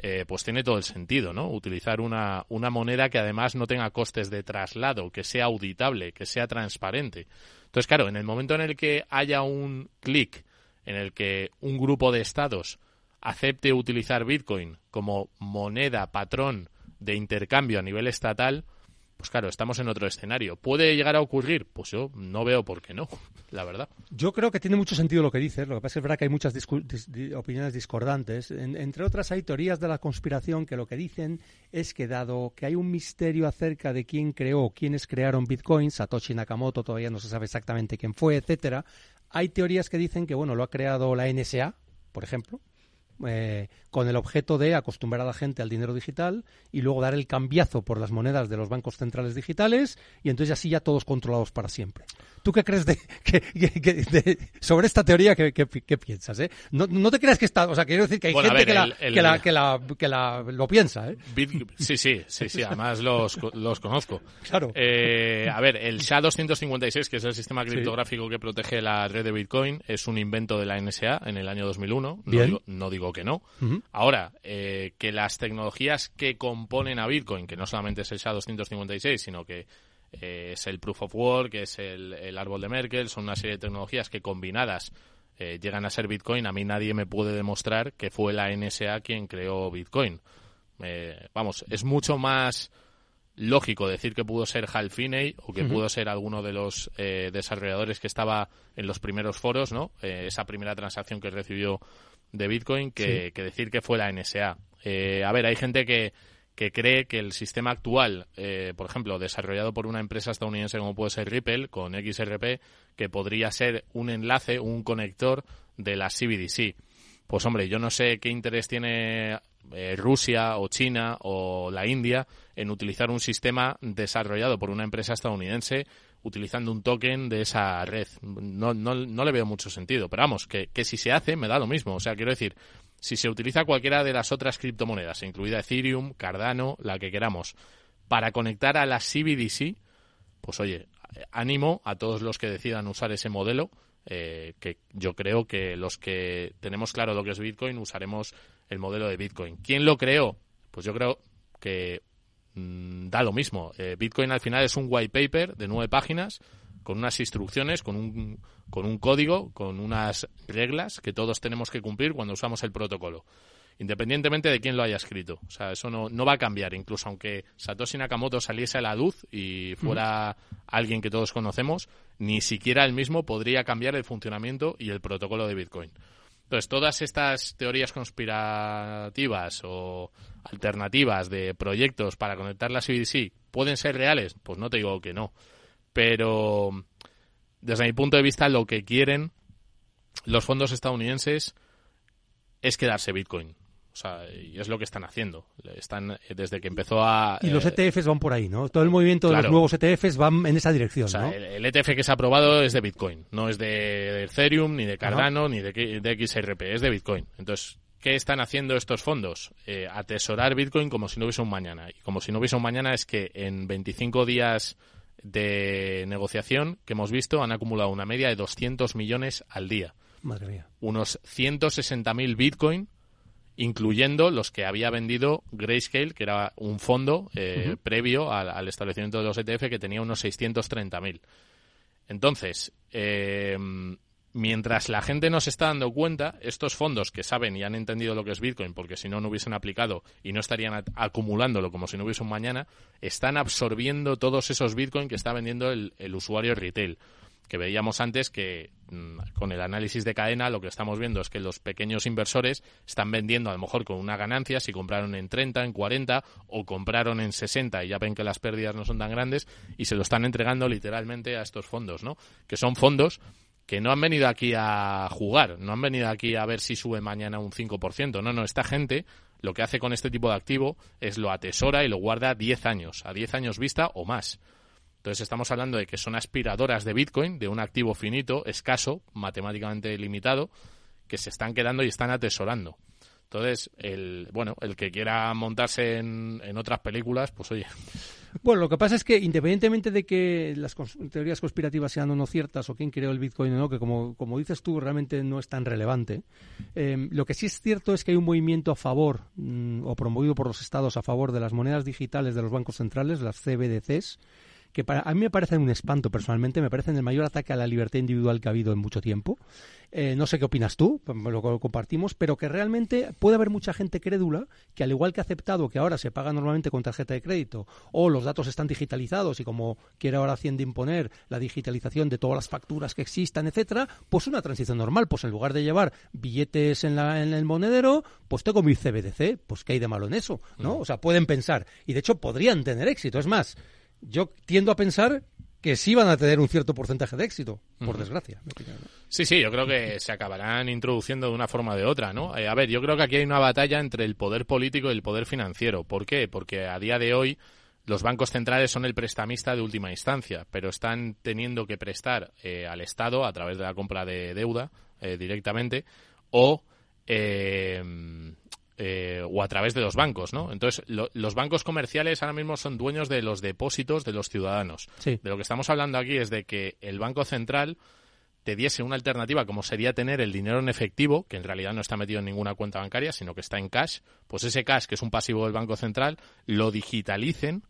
Eh, pues tiene todo el sentido, ¿no? Utilizar una, una moneda que además no tenga costes de traslado, que sea auditable, que sea transparente. Entonces, claro, en el momento en el que haya un clic en el que un grupo de estados acepte utilizar Bitcoin como moneda patrón de intercambio a nivel estatal, pues claro, estamos en otro escenario. ¿Puede llegar a ocurrir? Pues yo no veo por qué no, la verdad. Yo creo que tiene mucho sentido lo que dices. Lo que pasa es que es verdad que hay muchas opiniones discordantes. entre otras, hay teorías de la conspiración que lo que dicen es que dado que hay un misterio acerca de quién creó, quiénes crearon Bitcoin, Satoshi Nakamoto todavía no se sabe exactamente quién fue, etcétera, hay teorías que dicen que bueno lo ha creado la NSA, por ejemplo, eh, con el objeto de acostumbrar a la gente al dinero digital y luego dar el cambiazo por las monedas de los bancos centrales digitales y entonces así ya todos controlados para siempre. ¿Tú qué crees de, que, sobre esta teoría? ¿Qué, piensas? Eh? No, no, te creas que está... O sea, quiero decir que hay gente que, la, que, la, lo piensa. ¿eh? sí, sí, sí, sí, además los, los conozco. Claro. Eh, a ver, el SHA-256, que es el sistema criptográfico que protege la red de Bitcoin, es un invento de la NSA en el año 2001. No digo, no digo, que no. Ahora, eh, que las tecnologías que componen a Bitcoin, que no solamente es el SHA-256, sino que eh, es el Proof of Work, que es el, árbol de Merkel, son una serie de tecnologías que combinadas eh, llegan a ser Bitcoin. A mí nadie me puede demostrar que fue la NSA quien creó Bitcoin. vamos, es mucho más lógico decir que pudo ser Hal Finney o que pudo ser alguno de los desarrolladores que estaba en los primeros foros, ¿no? esa primera transacción que recibió de Bitcoin que, decir que fue la NSA. Eh, a ver, hay gente que, que cree que el sistema actual, eh, por ejemplo, desarrollado por una empresa estadounidense como puede ser Ripple, con XRP, que podría ser un enlace, un conector de la CBDC. Pues hombre, yo no sé qué interés tiene eh, Rusia o China o la India en utilizar un sistema desarrollado por una empresa estadounidense utilizando un token de esa red. No, no, no le veo mucho sentido, pero vamos, que, que si se hace me da lo mismo. O sea, quiero decir, si se utiliza cualquiera de las otras criptomonedas, incluida Ethereum, Cardano, la que queramos, para conectar a la CBDC, pues oye, ánimo a todos los que decidan usar ese modelo, eh, que yo creo que los que tenemos claro lo que es Bitcoin usaremos el modelo de Bitcoin. ¿Quién lo creó? Pues yo creo que Mm, da lo mismo. Eh, Bitcoin al final es un white paper de nueve páginas con unas instrucciones, con un, con un código, con unas reglas que todos tenemos que cumplir cuando usamos el protocolo. Independientemente de quién lo haya escrito. O sea, eso no, no va a cambiar. Incluso aunque Satoshi Nakamoto saliese a la luz y fuera alguien que todos conocemos, ni siquiera él mismo podría cambiar el funcionamiento y el protocolo de Bitcoin. Entonces, todas estas teorías conspirativas o alternativas de proyectos para conectar la CBDC pueden ser reales, pues no te digo que no. Pero desde mi punto de vista, lo que quieren los fondos estadounidenses es quedarse Bitcoin. O sea, y es lo que están haciendo. Están desde que empezó a. Y los ETFs eh, e van por ahí, ¿no? Todo el movimiento de los nuevos ETFs van en esa dirección. O sea, el, ETF e que se ha aprobado es de Bitcoin, no es de Ethereum, ni de Cardano, ni de, de, XRP, es de Bitcoin. Entonces, ¿qué están haciendo estos fondos? Eh, atesorar Bitcoin como si no hubiese un mañana. Y como si no hubiese un mañana es que en 25 días de negociación que hemos visto han acumulado una media de 200 millones al día. Madre mía. Unos 160.000 Bitcoin incluyendo los que había vendido Grayscale, que era un fondo eh, previo al, establecimiento de los ETF que tenía unos 630.000. Entonces, eh, mientras la gente no se está dando cuenta, estos fondos que saben y han entendido lo que es Bitcoin, porque si no, no hubiesen aplicado y no estarían acumulándolo como si no hubiese un mañana, están absorbiendo todos esos Bitcoin que está vendiendo el, el usuario retail que veíamos antes que mm, con el análisis de cadena lo que estamos viendo es que los pequeños inversores están vendiendo a lo mejor con una ganancia si compraron en 30, en 40 o compraron en 60 y ya ven que las pérdidas no son tan grandes y se lo están entregando literalmente a estos fondos, ¿no? Que son fondos que no han venido aquí a jugar, no han venido aquí a ver si sube mañana un 5%. No, no, esta gente lo que hace con este tipo de activo es lo atesora y lo guarda 10 años, a 10 años vista o más. Entonces estamos hablando de que son aspiradoras de Bitcoin, de un activo finito, escaso, matemáticamente limitado, que se están quedando y están atesorando. Entonces, el, bueno, el que quiera montarse en, otras películas, pues oye. Bueno, lo que pasa es que independientemente de que las teorías conspirativas sean o no ciertas o quién creó el Bitcoin o no, que como, como dices tú realmente no es tan relevante, eh, lo que sí es cierto es que hay un movimiento a favor mm, o promovido por los estados a favor de las monedas digitales de los bancos centrales, las CBDCs, que para, a mí me parecen un espanto personalmente, me parecen el mayor ataque a la libertad individual que ha habido en mucho tiempo. Eh, no sé qué opinas tú, pues, lo compartimos, pero que realmente puede haber mucha gente crédula que al igual que ha aceptado que ahora se paga normalmente con tarjeta de crédito o los datos están digitalizados y como quiere ahora Hacienda imponer la digitalización de todas las facturas que existan, etcétera, pues una transición normal, pues en lugar de llevar billetes en, la, en el monedero, pues tengo mi CBDC, pues qué hay de malo en eso, ¿no? O sea, pueden pensar. Y de hecho podrían tener éxito, es más, yo tiendo a pensar que sí van a tener un cierto porcentaje de éxito, por desgracia. Sí, sí, yo creo que se acabarán introduciendo de una forma o de otra, ¿no? Eh, a ver, yo creo que aquí hay una batalla entre el poder político y el poder financiero. ¿Por qué? Porque a día de hoy los bancos centrales son el prestamista de última instancia, pero están teniendo que prestar eh, al Estado a través de la compra de deuda eh, directamente o eh, o a través de los bancos, ¿no? Entonces, los bancos comerciales ahora mismo son dueños de los depósitos de los ciudadanos. De lo que estamos hablando aquí es de que el Banco Central te diese una alternativa como sería tener el dinero en efectivo, que en realidad no está metido en ninguna cuenta bancaria, sino que está en cash, pues ese cash, que es un pasivo del Banco Central, lo digitalicen,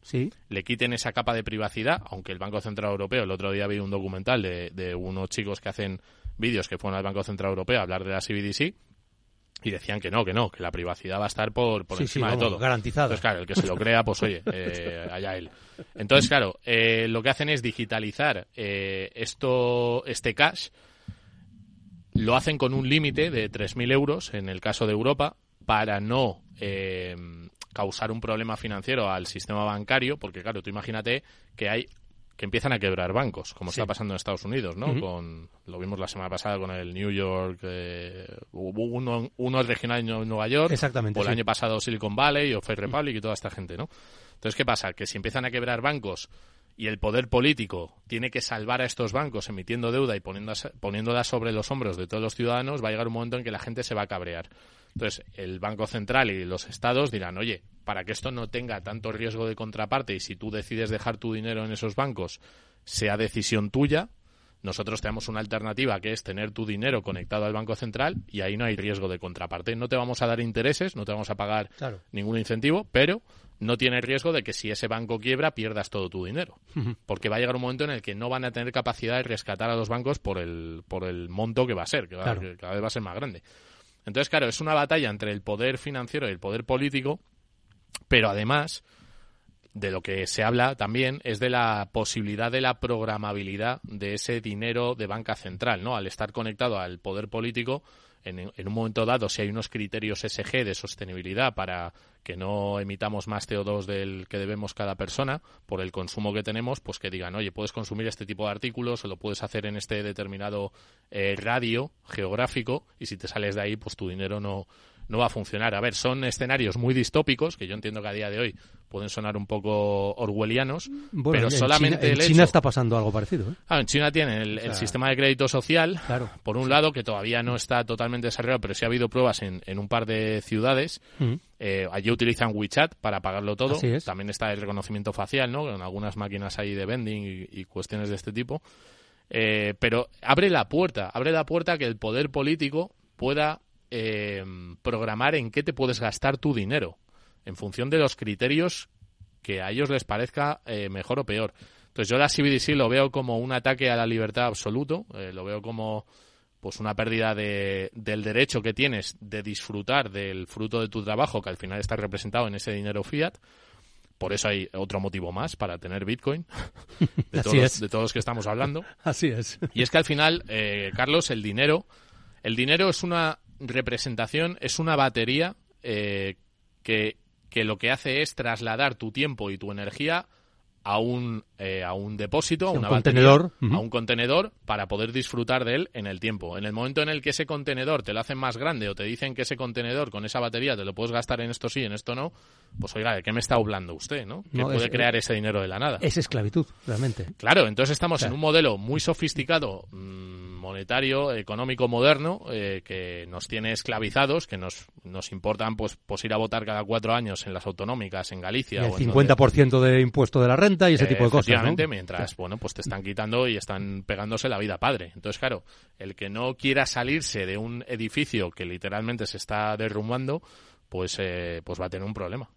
le quiten esa capa de privacidad, aunque el Banco Central Europeo, el otro día vi un documental de, de unos chicos que hacen vídeos que fueron al Banco Central Europeo a hablar de la CBDC, y decían que no, que no, que la privacidad va a estar por, por encima de todo. Garantizada. Entonces, claro, el que se lo crea, pues oye, eh, allá él. Entonces, claro, eh, lo que hacen es digitalizar eh, esto, este cash, lo hacen con un límite de 3.000 euros en el caso de Europa para no eh, causar un problema financiero al sistema bancario, porque claro, tú imagínate que hay que empiezan a quebrar bancos, como está pasando en Estados Unidos, ¿no? Con lo vimos la semana pasada con el New York, eh, hubo uno, uno regional en Nueva York, Exactamente, o el año pasado Silicon Valley o Fair Republic y toda esta gente, ¿no? Entonces, ¿qué pasa? Que si empiezan a quebrar bancos y el poder político tiene que salvar a estos bancos emitiendo deuda y poniéndola sobre los hombros de todos los ciudadanos, va a llegar un momento en que la gente se va a cabrear. Entonces, el Banco Central y los estados dirán, oye, para que esto no tenga tanto riesgo de contraparte y si tú decides dejar tu dinero en esos bancos sea decisión tuya, nosotros tenemos una alternativa que es tener tu dinero conectado al Banco Central y ahí no hay riesgo de contraparte. No te vamos a dar intereses, no te vamos a pagar ningún incentivo, pero no tiene riesgo de que si ese banco quiebra pierdas todo tu dinero. Porque va a llegar un momento en el que no van a tener capacidad de rescatar a los bancos por el, por el monto que va a ser, que, que cada vez va a ser más grande. Entonces, claro, es una batalla entre el poder financiero y el poder político, pero además de lo que se habla también es de la posibilidad de la programabilidad de ese dinero de banca central, ¿no? Al estar conectado al poder político, en, en, un momento dado, si hay unos criterios SG de sostenibilidad para que no emitamos más CO2 del que debemos cada persona por el consumo que tenemos, pues que digan, oye, puedes consumir este tipo de artículos o lo puedes hacer en este determinado eh, radio geográfico y si te sales de ahí, pues tu dinero no, no va a funcionar. A ver, son escenarios muy distópicos que yo entiendo que a día de hoy pueden sonar un poco orwellianos, pero solamente en China, está pasando algo parecido. ¿eh? Ah, en China tienen el, sistema de crédito social, por un lado, que todavía no está totalmente desarrollado, pero sí ha habido pruebas en, en un par de ciudades. Mm. Eh, allí utilizan WeChat para pagarlo todo. También está el reconocimiento facial, ¿no? Con algunas máquinas ahí de vending y, cuestiones de este tipo. Eh, pero abre la puerta, abre la puerta a que el poder político pueda eh, programar en qué te puedes gastar tu dinero en función de los criterios que a ellos les parezca eh, mejor o peor. Entonces yo la CBDC lo veo como un ataque a la libertad absoluto, eh, lo veo como pues una pérdida de, del derecho que tienes de disfrutar del fruto de tu trabajo que al final está representado en ese dinero fiat. Por eso hay otro motivo más para tener Bitcoin, de, todos, de todos los que estamos hablando. Así es. Y es que al final, eh, Carlos, el dinero, el dinero es una representación, es una batería que que lo que hace es trasladar tu tiempo y tu energía a un, eh, a un depósito, a una contenedor. a un contenedor para poder disfrutar de él en el tiempo. En el momento en el que ese contenedor te lo hacen más grande o te dicen que ese contenedor con esa batería te lo puedes gastar en esto sí, en esto no, pues oiga, ¿de qué me está hablando usted? ¿no? Que puede crear ese dinero de la nada. Es esclavitud, realmente. Claro, entonces estamos en un modelo muy sofisticado. Mm, monetario, económico moderno, eh, que nos tiene esclavizados, que nos, nos importan pues, pues ir a votar cada cuatro años en las autonómicas, en Galicia. el 50% de impuesto de la renta y ese tipo de cosas. Efectivamente, mientras, bueno, pues te están quitando y están pegándose la vida padre. Entonces, claro, el que no quiera salirse de un edificio que literalmente se está derrumbando, pues, eh, pues va a tener un problema.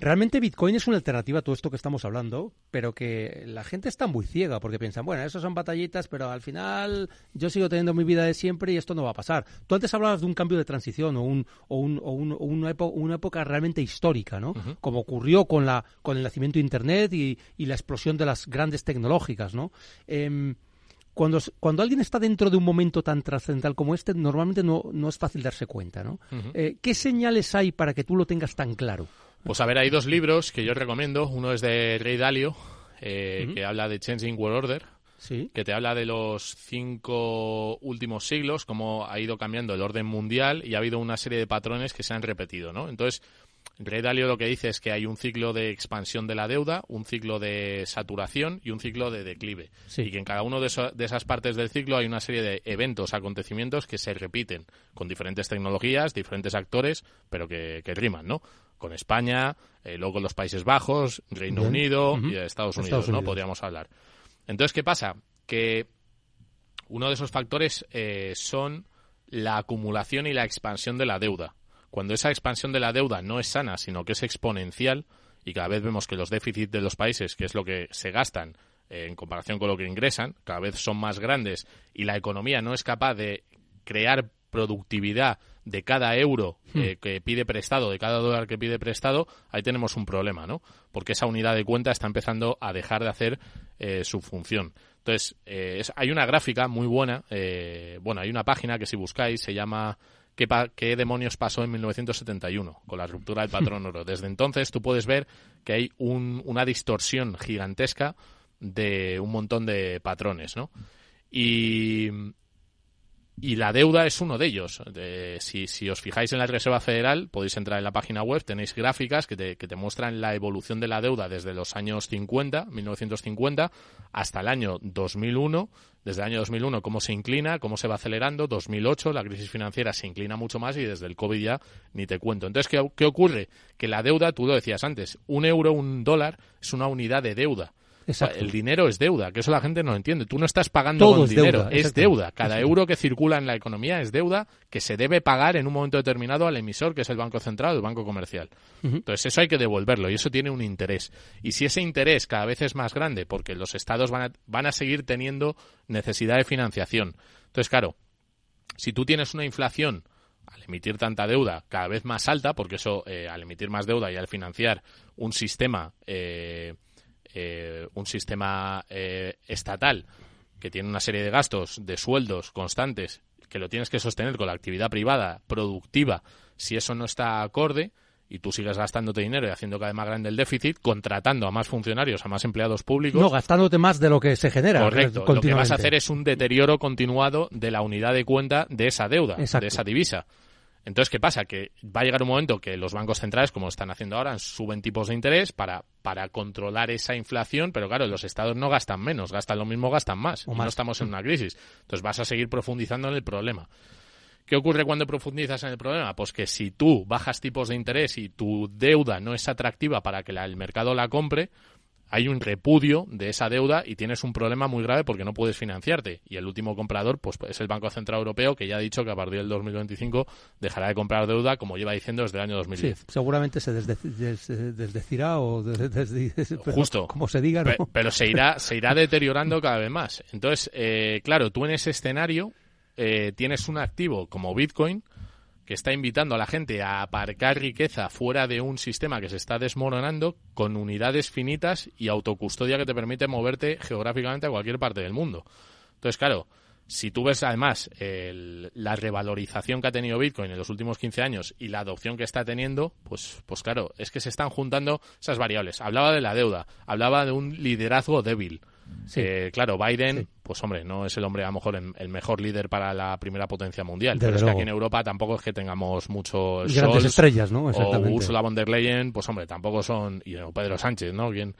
Realmente Bitcoin es una alternativa a todo esto que estamos hablando, pero que la gente está muy ciega porque piensan, bueno, eso son batallitas, pero al final yo sigo teniendo mi vida de siempre y esto no va a pasar. Tú antes hablabas de un cambio de transición o, un, o, un, o, un, una, una, época realmente histórica, ¿no? Como ocurrió con, la, con el nacimiento de Internet y, y la explosión de las grandes tecnológicas, ¿no? Eh, cuando, cuando alguien está dentro de un momento tan trascendental como este, normalmente no, no es fácil darse cuenta, ¿no? eh, ¿Qué señales hay para que tú lo tengas tan claro? Pues a ver, hay dos libros que yo recomiendo. Uno es de Rey Dalio, eh, uh -huh. que habla de Changing World Order, ¿Sí? que te habla de los cinco últimos siglos, cómo ha ido cambiando el orden mundial y ha habido una serie de patrones que se han repetido, ¿no? Entonces, Rey Dalio lo que dice es que hay un ciclo de expansión de la deuda, un ciclo de saturación y un ciclo de declive. Sí. Y que en cada una de, eso, de, esas partes del ciclo hay una serie de eventos, acontecimientos que se repiten con diferentes tecnologías, diferentes actores, pero que, que riman, ¿no? Con España, eh, luego los Países Bajos, Reino Bien. Unido Uh -huh. y Estados Unidos, Estados ¿no? Unidos. Podríamos hablar. Entonces, ¿qué pasa? Que uno de esos factores eh, son la acumulación y la expansión de la deuda. Cuando esa expansión de la deuda no es sana, sino que es exponencial, y cada vez vemos que los déficits de los países, que es lo que se gastan eh, en comparación con lo que ingresan, cada vez son más grandes y la economía no es capaz de crear productividad de cada euro eh, que pide prestado, de cada dólar que pide prestado, ahí tenemos un problema, ¿no? Porque esa unidad de cuenta está empezando a dejar de hacer eh, su función. Entonces, eh, es- hay una gráfica muy buena, eh, bueno, hay una página que si buscáis se llama ¿Qué, pa- qué demonios pasó en 1971 con la ruptura del patrón oro? Desde entonces tú puedes ver que hay un- una distorsión gigantesca de un montón de patrones, ¿no? Y, y la deuda es uno de ellos. De- si, si os fijáis en la Reserva Federal, podéis entrar en la página web, tenéis gráficas que te, que te muestran la evolución de la deuda desde los años 50, 1950, hasta el año 2001. Desde el año 2001, cómo se inclina, cómo se va acelerando. 2008, la crisis financiera se inclina mucho más y desde el COVID ya ni te cuento. Entonces, ¿qué, qué ocurre? Que la deuda, tú lo decías antes, un euro, un dólar, es una unidad de deuda. Exacto. El dinero es deuda, que eso la gente no entiende. Tú no estás pagando Todo con es dinero, deuda, es deuda. Cada euro que circula en la economía es deuda que se debe pagar en un momento determinado al emisor, que es el Banco Central o el Banco Comercial. Entonces, eso hay que devolverlo y eso tiene un interés. Y si ese interés cada vez es más grande, porque los estados van a, van a seguir teniendo necesidad de financiación. Entonces, claro, si tú tienes una inflación al emitir tanta deuda cada vez más alta, porque eso eh, al emitir más deuda y al financiar un sistema, eh, eh, un sistema eh, estatal que tiene una serie de gastos, de sueldos constantes, que lo tienes que sostener con la actividad privada productiva, si eso no está acorde y tú sigues gastándote dinero y haciendo cada vez más grande el déficit, contratando a más funcionarios, a más empleados públicos, No, gastándote más de lo que se genera. Correcto. Lo que vas a hacer es un deterioro continuado de la unidad de cuenta de esa deuda, Exacto. de esa divisa. Entonces, ¿qué pasa? Que va a llegar un momento que los bancos centrales, como están haciendo ahora, suben tipos de interés para, para controlar esa inflación, pero claro, los estados no gastan menos, gastan lo mismo, gastan más. O y más. no estamos en una crisis. Entonces vas a seguir profundizando en el problema. ¿Qué ocurre cuando profundizas en el problema? Pues que si tú bajas tipos de interés y tu deuda no es atractiva para que la- el mercado la compre, hay un repudio de esa deuda y tienes un problema muy grave porque no puedes financiarte. Y el último comprador pues, es el Banco Central Europeo, que ya ha dicho que a partir del 2025 dejará de comprar deuda, como lleva diciendo desde el año Sí, 2010. seguramente se desde- des- desdecirá o des- des- pero Justo. como se diga, ¿no? Pe- Pero se irá, se irá deteriorando cada vez más. Entonces, eh, claro, tú en ese escenario eh, tienes un activo como Bitcoin que está invitando a la gente a aparcar riqueza fuera de un sistema que se está desmoronando con unidades finitas y autocustodia que te permite moverte geográficamente a cualquier parte del mundo. Entonces, claro, si tú ves además el- la revalorización que ha tenido Bitcoin en los últimos 15 años y la adopción que está teniendo, pues, pues claro, es que se están juntando esas variables. Hablaba de la deuda, hablaba de un liderazgo débil. Sí. Eh, claro, Biden, Sí. pues hombre, no es el hombre a lo mejor el, el mejor líder para la primera potencia mundial. Desde pero es que aquí en Europa tampoco es que tengamos muchos grandes estrellas, ¿no? o. Ursula von der Leyen, pues hombre, tampoco son, y o Pedro Sánchez, ¿no? ¿Quién,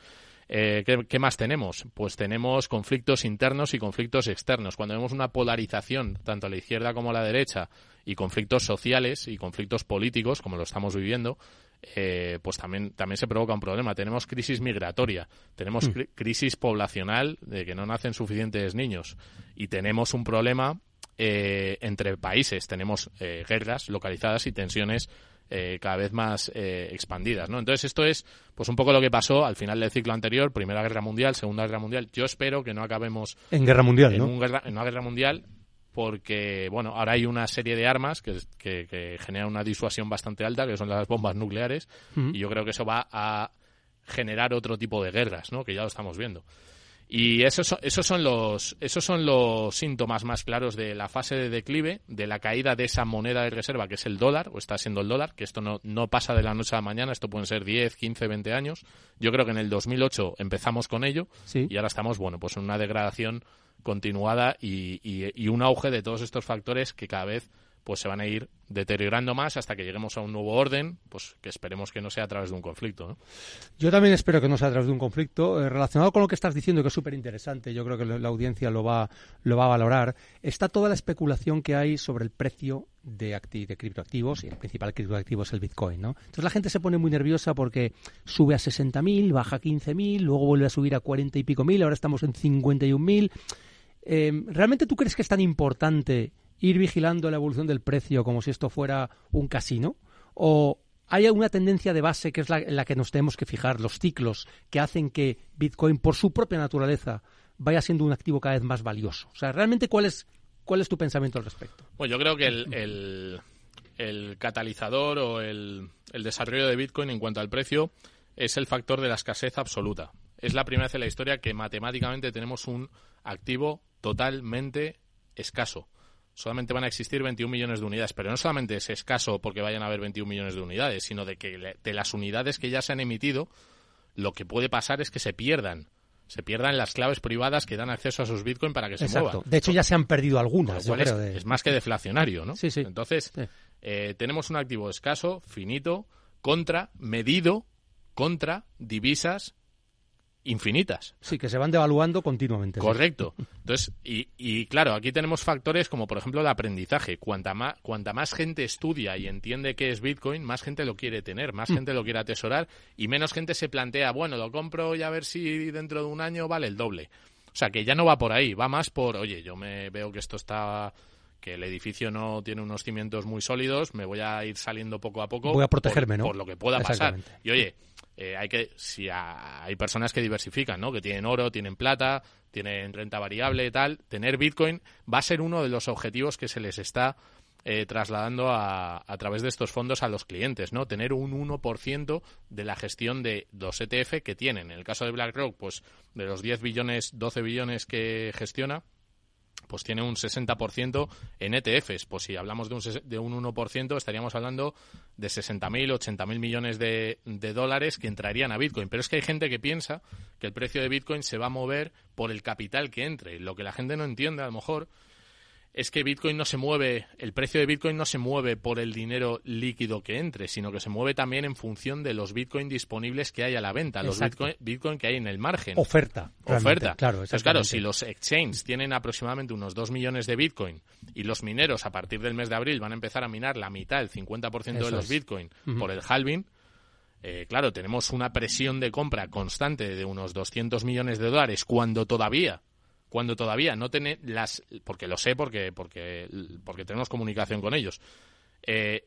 eh, ¿qué, qué más tenemos? Pues tenemos conflictos internos y conflictos externos. Cuando vemos una polarización, tanto a la izquierda como a la derecha, y conflictos sociales y conflictos políticos, como lo estamos viviendo, eh, pues también, también se provoca un problema. Tenemos crisis migratoria, tenemos cri- crisis poblacional de que no nacen suficientes niños y tenemos un problema eh, entre países. Tenemos eh, guerras localizadas y tensiones eh, cada vez más eh, expandidas, ¿no? Entonces esto es pues un poco lo que pasó al final del ciclo anterior, Primera Guerra Mundial, Segunda Guerra Mundial. Yo espero que no acabemos en guerra mundial, en, ¿no? un guerra- en una guerra mundial porque bueno ahora hay una serie de armas que, que, que generan una disuasión bastante alta que son las bombas nucleares y yo creo que eso va a generar otro tipo de guerras no que ya lo estamos viendo. Y esos son, esos son los esos son los síntomas más claros de la fase de declive de la caída de esa moneda de reserva que es el dólar o está siendo el dólar que esto no, no pasa de la noche a la mañana esto pueden ser 10 15 20 años. Yo creo que en el 2008 empezamos con ello Sí. y ahora estamos, bueno, pues en una degradación continuada y, y- un auge de todos estos factores que cada vez pues se van a ir deteriorando más hasta que lleguemos a un nuevo orden, pues que esperemos que no sea a través de un conflicto, ¿no? Yo también espero que no sea a través de un conflicto. Eh, relacionado con lo que estás diciendo, que es súper interesante, yo creo que la audiencia lo va, lo va a valorar, está toda la especulación que hay sobre el precio de, acti- de criptoactivos, y el principal criptoactivo es el Bitcoin, ¿no? Entonces la gente se pone muy nerviosa porque sube a 60.000, baja a 15.000, luego vuelve a subir a 40 y pico mil, ahora estamos en 51.000. Eh, ¿Realmente tú crees que es tan importante ir vigilando la evolución del precio como si esto fuera un casino? ¿O hay alguna tendencia de base que es la, en la que nos tenemos que fijar, los ciclos que hacen que Bitcoin, por su propia naturaleza, vaya siendo un activo cada vez más valioso? O sea, ¿realmente cuál es, cuál es tu pensamiento al respecto? Bueno, yo creo que el, el- el catalizador o el, el desarrollo de Bitcoin en cuanto al precio es el factor de la escasez absoluta. Es la primera vez en la historia que matemáticamente tenemos un activo totalmente escaso. Solamente van a existir 21 millones de unidades, pero no solamente es escaso porque vayan a haber 21 millones de unidades, sino de que de las unidades que ya se han emitido, lo que puede pasar es que se pierdan. Se pierdan las claves privadas que dan acceso a sus Bitcoin para que se muevan. De hecho, ya se han perdido algunas, yo es, creo. de- es más que deflacionario, ¿no? Sí, sí. Entonces, Sí. eh, tenemos un activo escaso, finito, contra, medido, contra divisas infinitas. Sí, que se van devaluando continuamente. sí. Correcto. Entonces, y, y claro, aquí tenemos factores como, por ejemplo, el aprendizaje. Cuanta más, cuanta más gente estudia y entiende qué es Bitcoin, más gente lo quiere tener, más gente lo quiere atesorar y menos gente se plantea, bueno, lo compro y a ver si dentro de un año vale el doble. O sea, que ya no va por ahí, va más por, oye, yo me veo que esto está que el edificio no tiene unos cimientos muy sólidos, me voy a ir saliendo poco a poco Voy a protegerme, por, ¿no? por lo que pueda pasar. Y oye, eh, hay que si a- hay personas que diversifican, ¿no? Que tienen oro, tienen plata, tienen renta variable y tal, tener Bitcoin va a ser uno de los objetivos que se les está eh, trasladando a, a través de estos fondos a los clientes, ¿no? Tener un 1% de la gestión de los ETF que tienen. En el caso de BlackRock, pues de los 10 billones, 12 billones que gestiona, pues tiene un 60% en ETFs. Pues si hablamos de un, de un 1%, estaríamos hablando de 60.000, 80.000 millones de, de dólares que entrarían a Bitcoin. Pero es que hay gente que piensa que el precio de Bitcoin se va a mover por el capital que entre. Lo que la gente no entiende, a lo mejor, es que Bitcoin no se mueve, el precio de Bitcoin no se mueve por el dinero líquido que entre, sino que se mueve también en función de los Bitcoin disponibles que hay a la venta, los. Bitcoin, Bitcoin que hay en el margen Oferta. oferta. Claro, Entonces, claro, si los exchanges tienen aproximadamente unos 2 millones de Bitcoin y los mineros a partir del mes de abril van a empezar a minar la mitad, el 50% de los es. Bitcoin por el halving, eh, claro, tenemos una presión de compra constante de unos 200 millones de dólares cuando todavía cuando todavía no tiene las porque lo sé porque porque porque tenemos comunicación con ellos eh,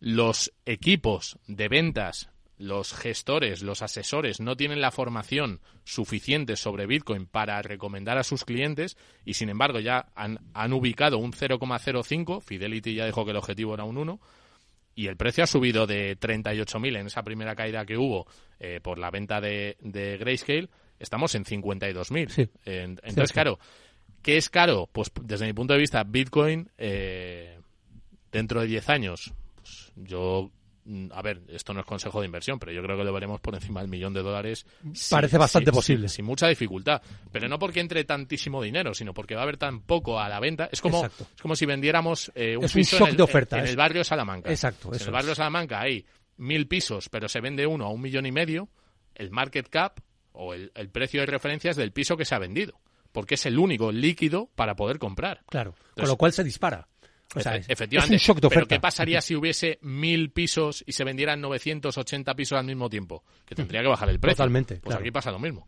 los equipos de ventas, los gestores, los asesores no tienen la formación suficiente sobre Bitcoin para recomendar a sus clientes y sin embargo ya han, han ubicado un 0,05, Fidelity ya dijo que el objetivo era un 1 y el precio ha subido de 38.000 en esa primera caída que hubo eh, por la venta de, de Grayscale, estamos en 52.000. Sí. En- entonces, Cierto. claro, ¿qué es caro? Pues desde mi punto de vista, Bitcoin eh, dentro de 10 años, pues yo, mm, a ver, esto no es consejo de inversión, pero yo creo que lo veremos por encima del millón de dólares. Parece bastante posible. Sin, mucha dificultad. Pero no porque entre tantísimo dinero, sino porque va a haber tan poco a la venta. Es como, Exacto. es como si vendiéramos eh, un Es un piso shock en el, de oferta, en el barrio Salamanca. Exacto, Si en el barrio. Salamanca hay mil pisos, pero se vende uno a un millón y medio, el market cap o el, el precio de referencia es del piso que se ha vendido. Porque es el único líquido para poder comprar. Claro. Con lo cual se dispara. O sea, es- efectivamente. Es un shock de Pero. ¿qué pasaría si hubiese mil pisos y se vendieran 980 pisos al mismo tiempo? Que tendría que bajar el precio. Totalmente, Pues claro. aquí pasa lo mismo.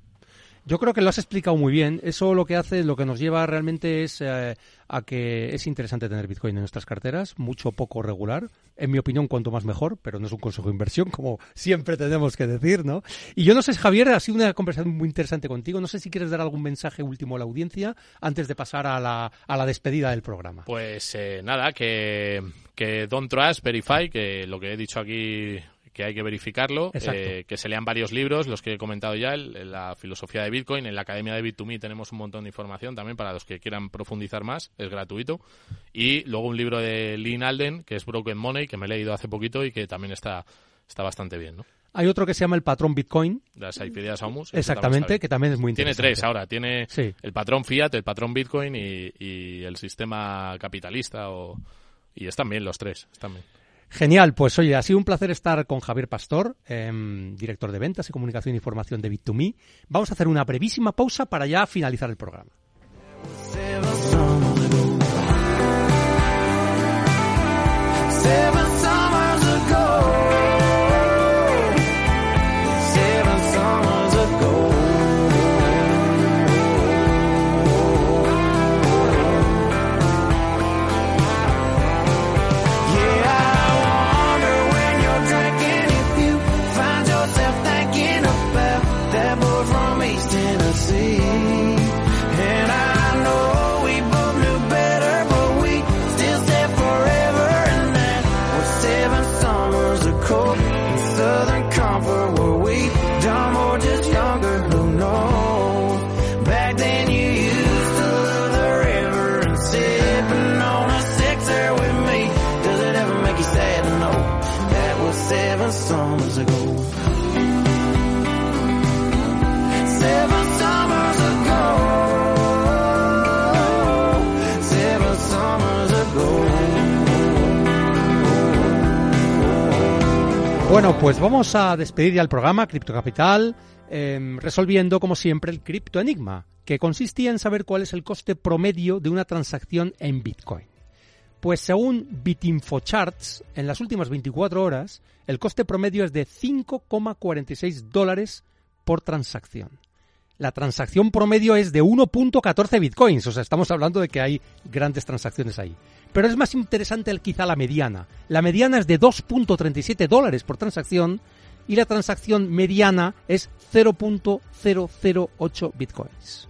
Yo creo que lo has explicado muy bien. Eso lo que hace, lo que nos lleva realmente es eh, a que es interesante tener Bitcoin en nuestras carteras, mucho poco regular. En mi opinión, cuanto más mejor, pero no es un consejo de inversión, como siempre tenemos que decir, ¿no? Y yo no sé, Javier, ha sido una conversación muy interesante contigo. No sé si quieres dar algún mensaje último a la audiencia antes de pasar a la, a la despedida del programa. Pues eh, nada, que, que don't trust, verify, que lo que he dicho aquí que hay que verificarlo, eh, que se lean varios libros, los que he comentado ya, la filosofía de Bitcoin, en la Academia de Bit2Me tenemos un montón de información también para los que quieran profundizar más, es gratuito, y luego un libro de Lynn Alden, que es Broken Money, que me he leído hace poquito y que también está, está bastante bien, ¿no? Hay otro que se llama el patrón Bitcoin. De Saifideas Aumus. Exactamente, que también es muy interesante. Tiene tres ahora. Tiene el patrón Fiat, el patrón Bitcoin y, y el sistema capitalista. O, y están bien los tres. Están bien. Genial, pues oye, ha sido un placer estar con Javier Pastor, em, director de ventas y comunicación e información de Bit2Me. Vamos a hacer una brevísima pausa para ya finalizar el programa. Bueno, pues vamos a despedir ya el programa Cripto Capital, em, resolviendo como siempre el cripto enigma, que consistía en saber cuál es el coste promedio de una transacción en Bitcoin. Pues según BitInfoCharts, en las últimas 24 horas, el coste promedio es de 5,46 dólares por transacción. La transacción promedio es de 1.14 bitcoins, o sea, estamos hablando de que hay grandes transacciones ahí. Pero es más interesante quizá la mediana. La mediana es de 2.37 dólares por transacción y la transacción mediana es 0.008 bitcoins.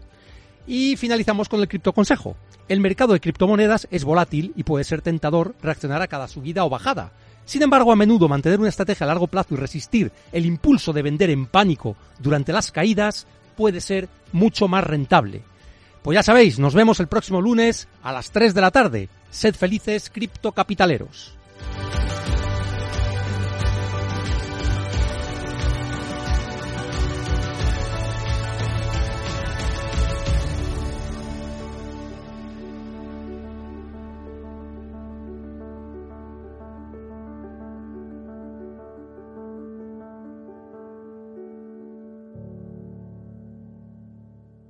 Y finalizamos con el criptoconsejo. El mercado de criptomonedas es volátil y puede ser tentador reaccionar a cada subida o bajada. Sin embargo, a menudo mantener una estrategia a largo plazo y resistir el impulso de vender en pánico durante las caídas puede ser mucho más rentable. Pues ya sabéis, nos vemos el próximo lunes a las 3 de la tarde. Sed felices, criptocapitaleros.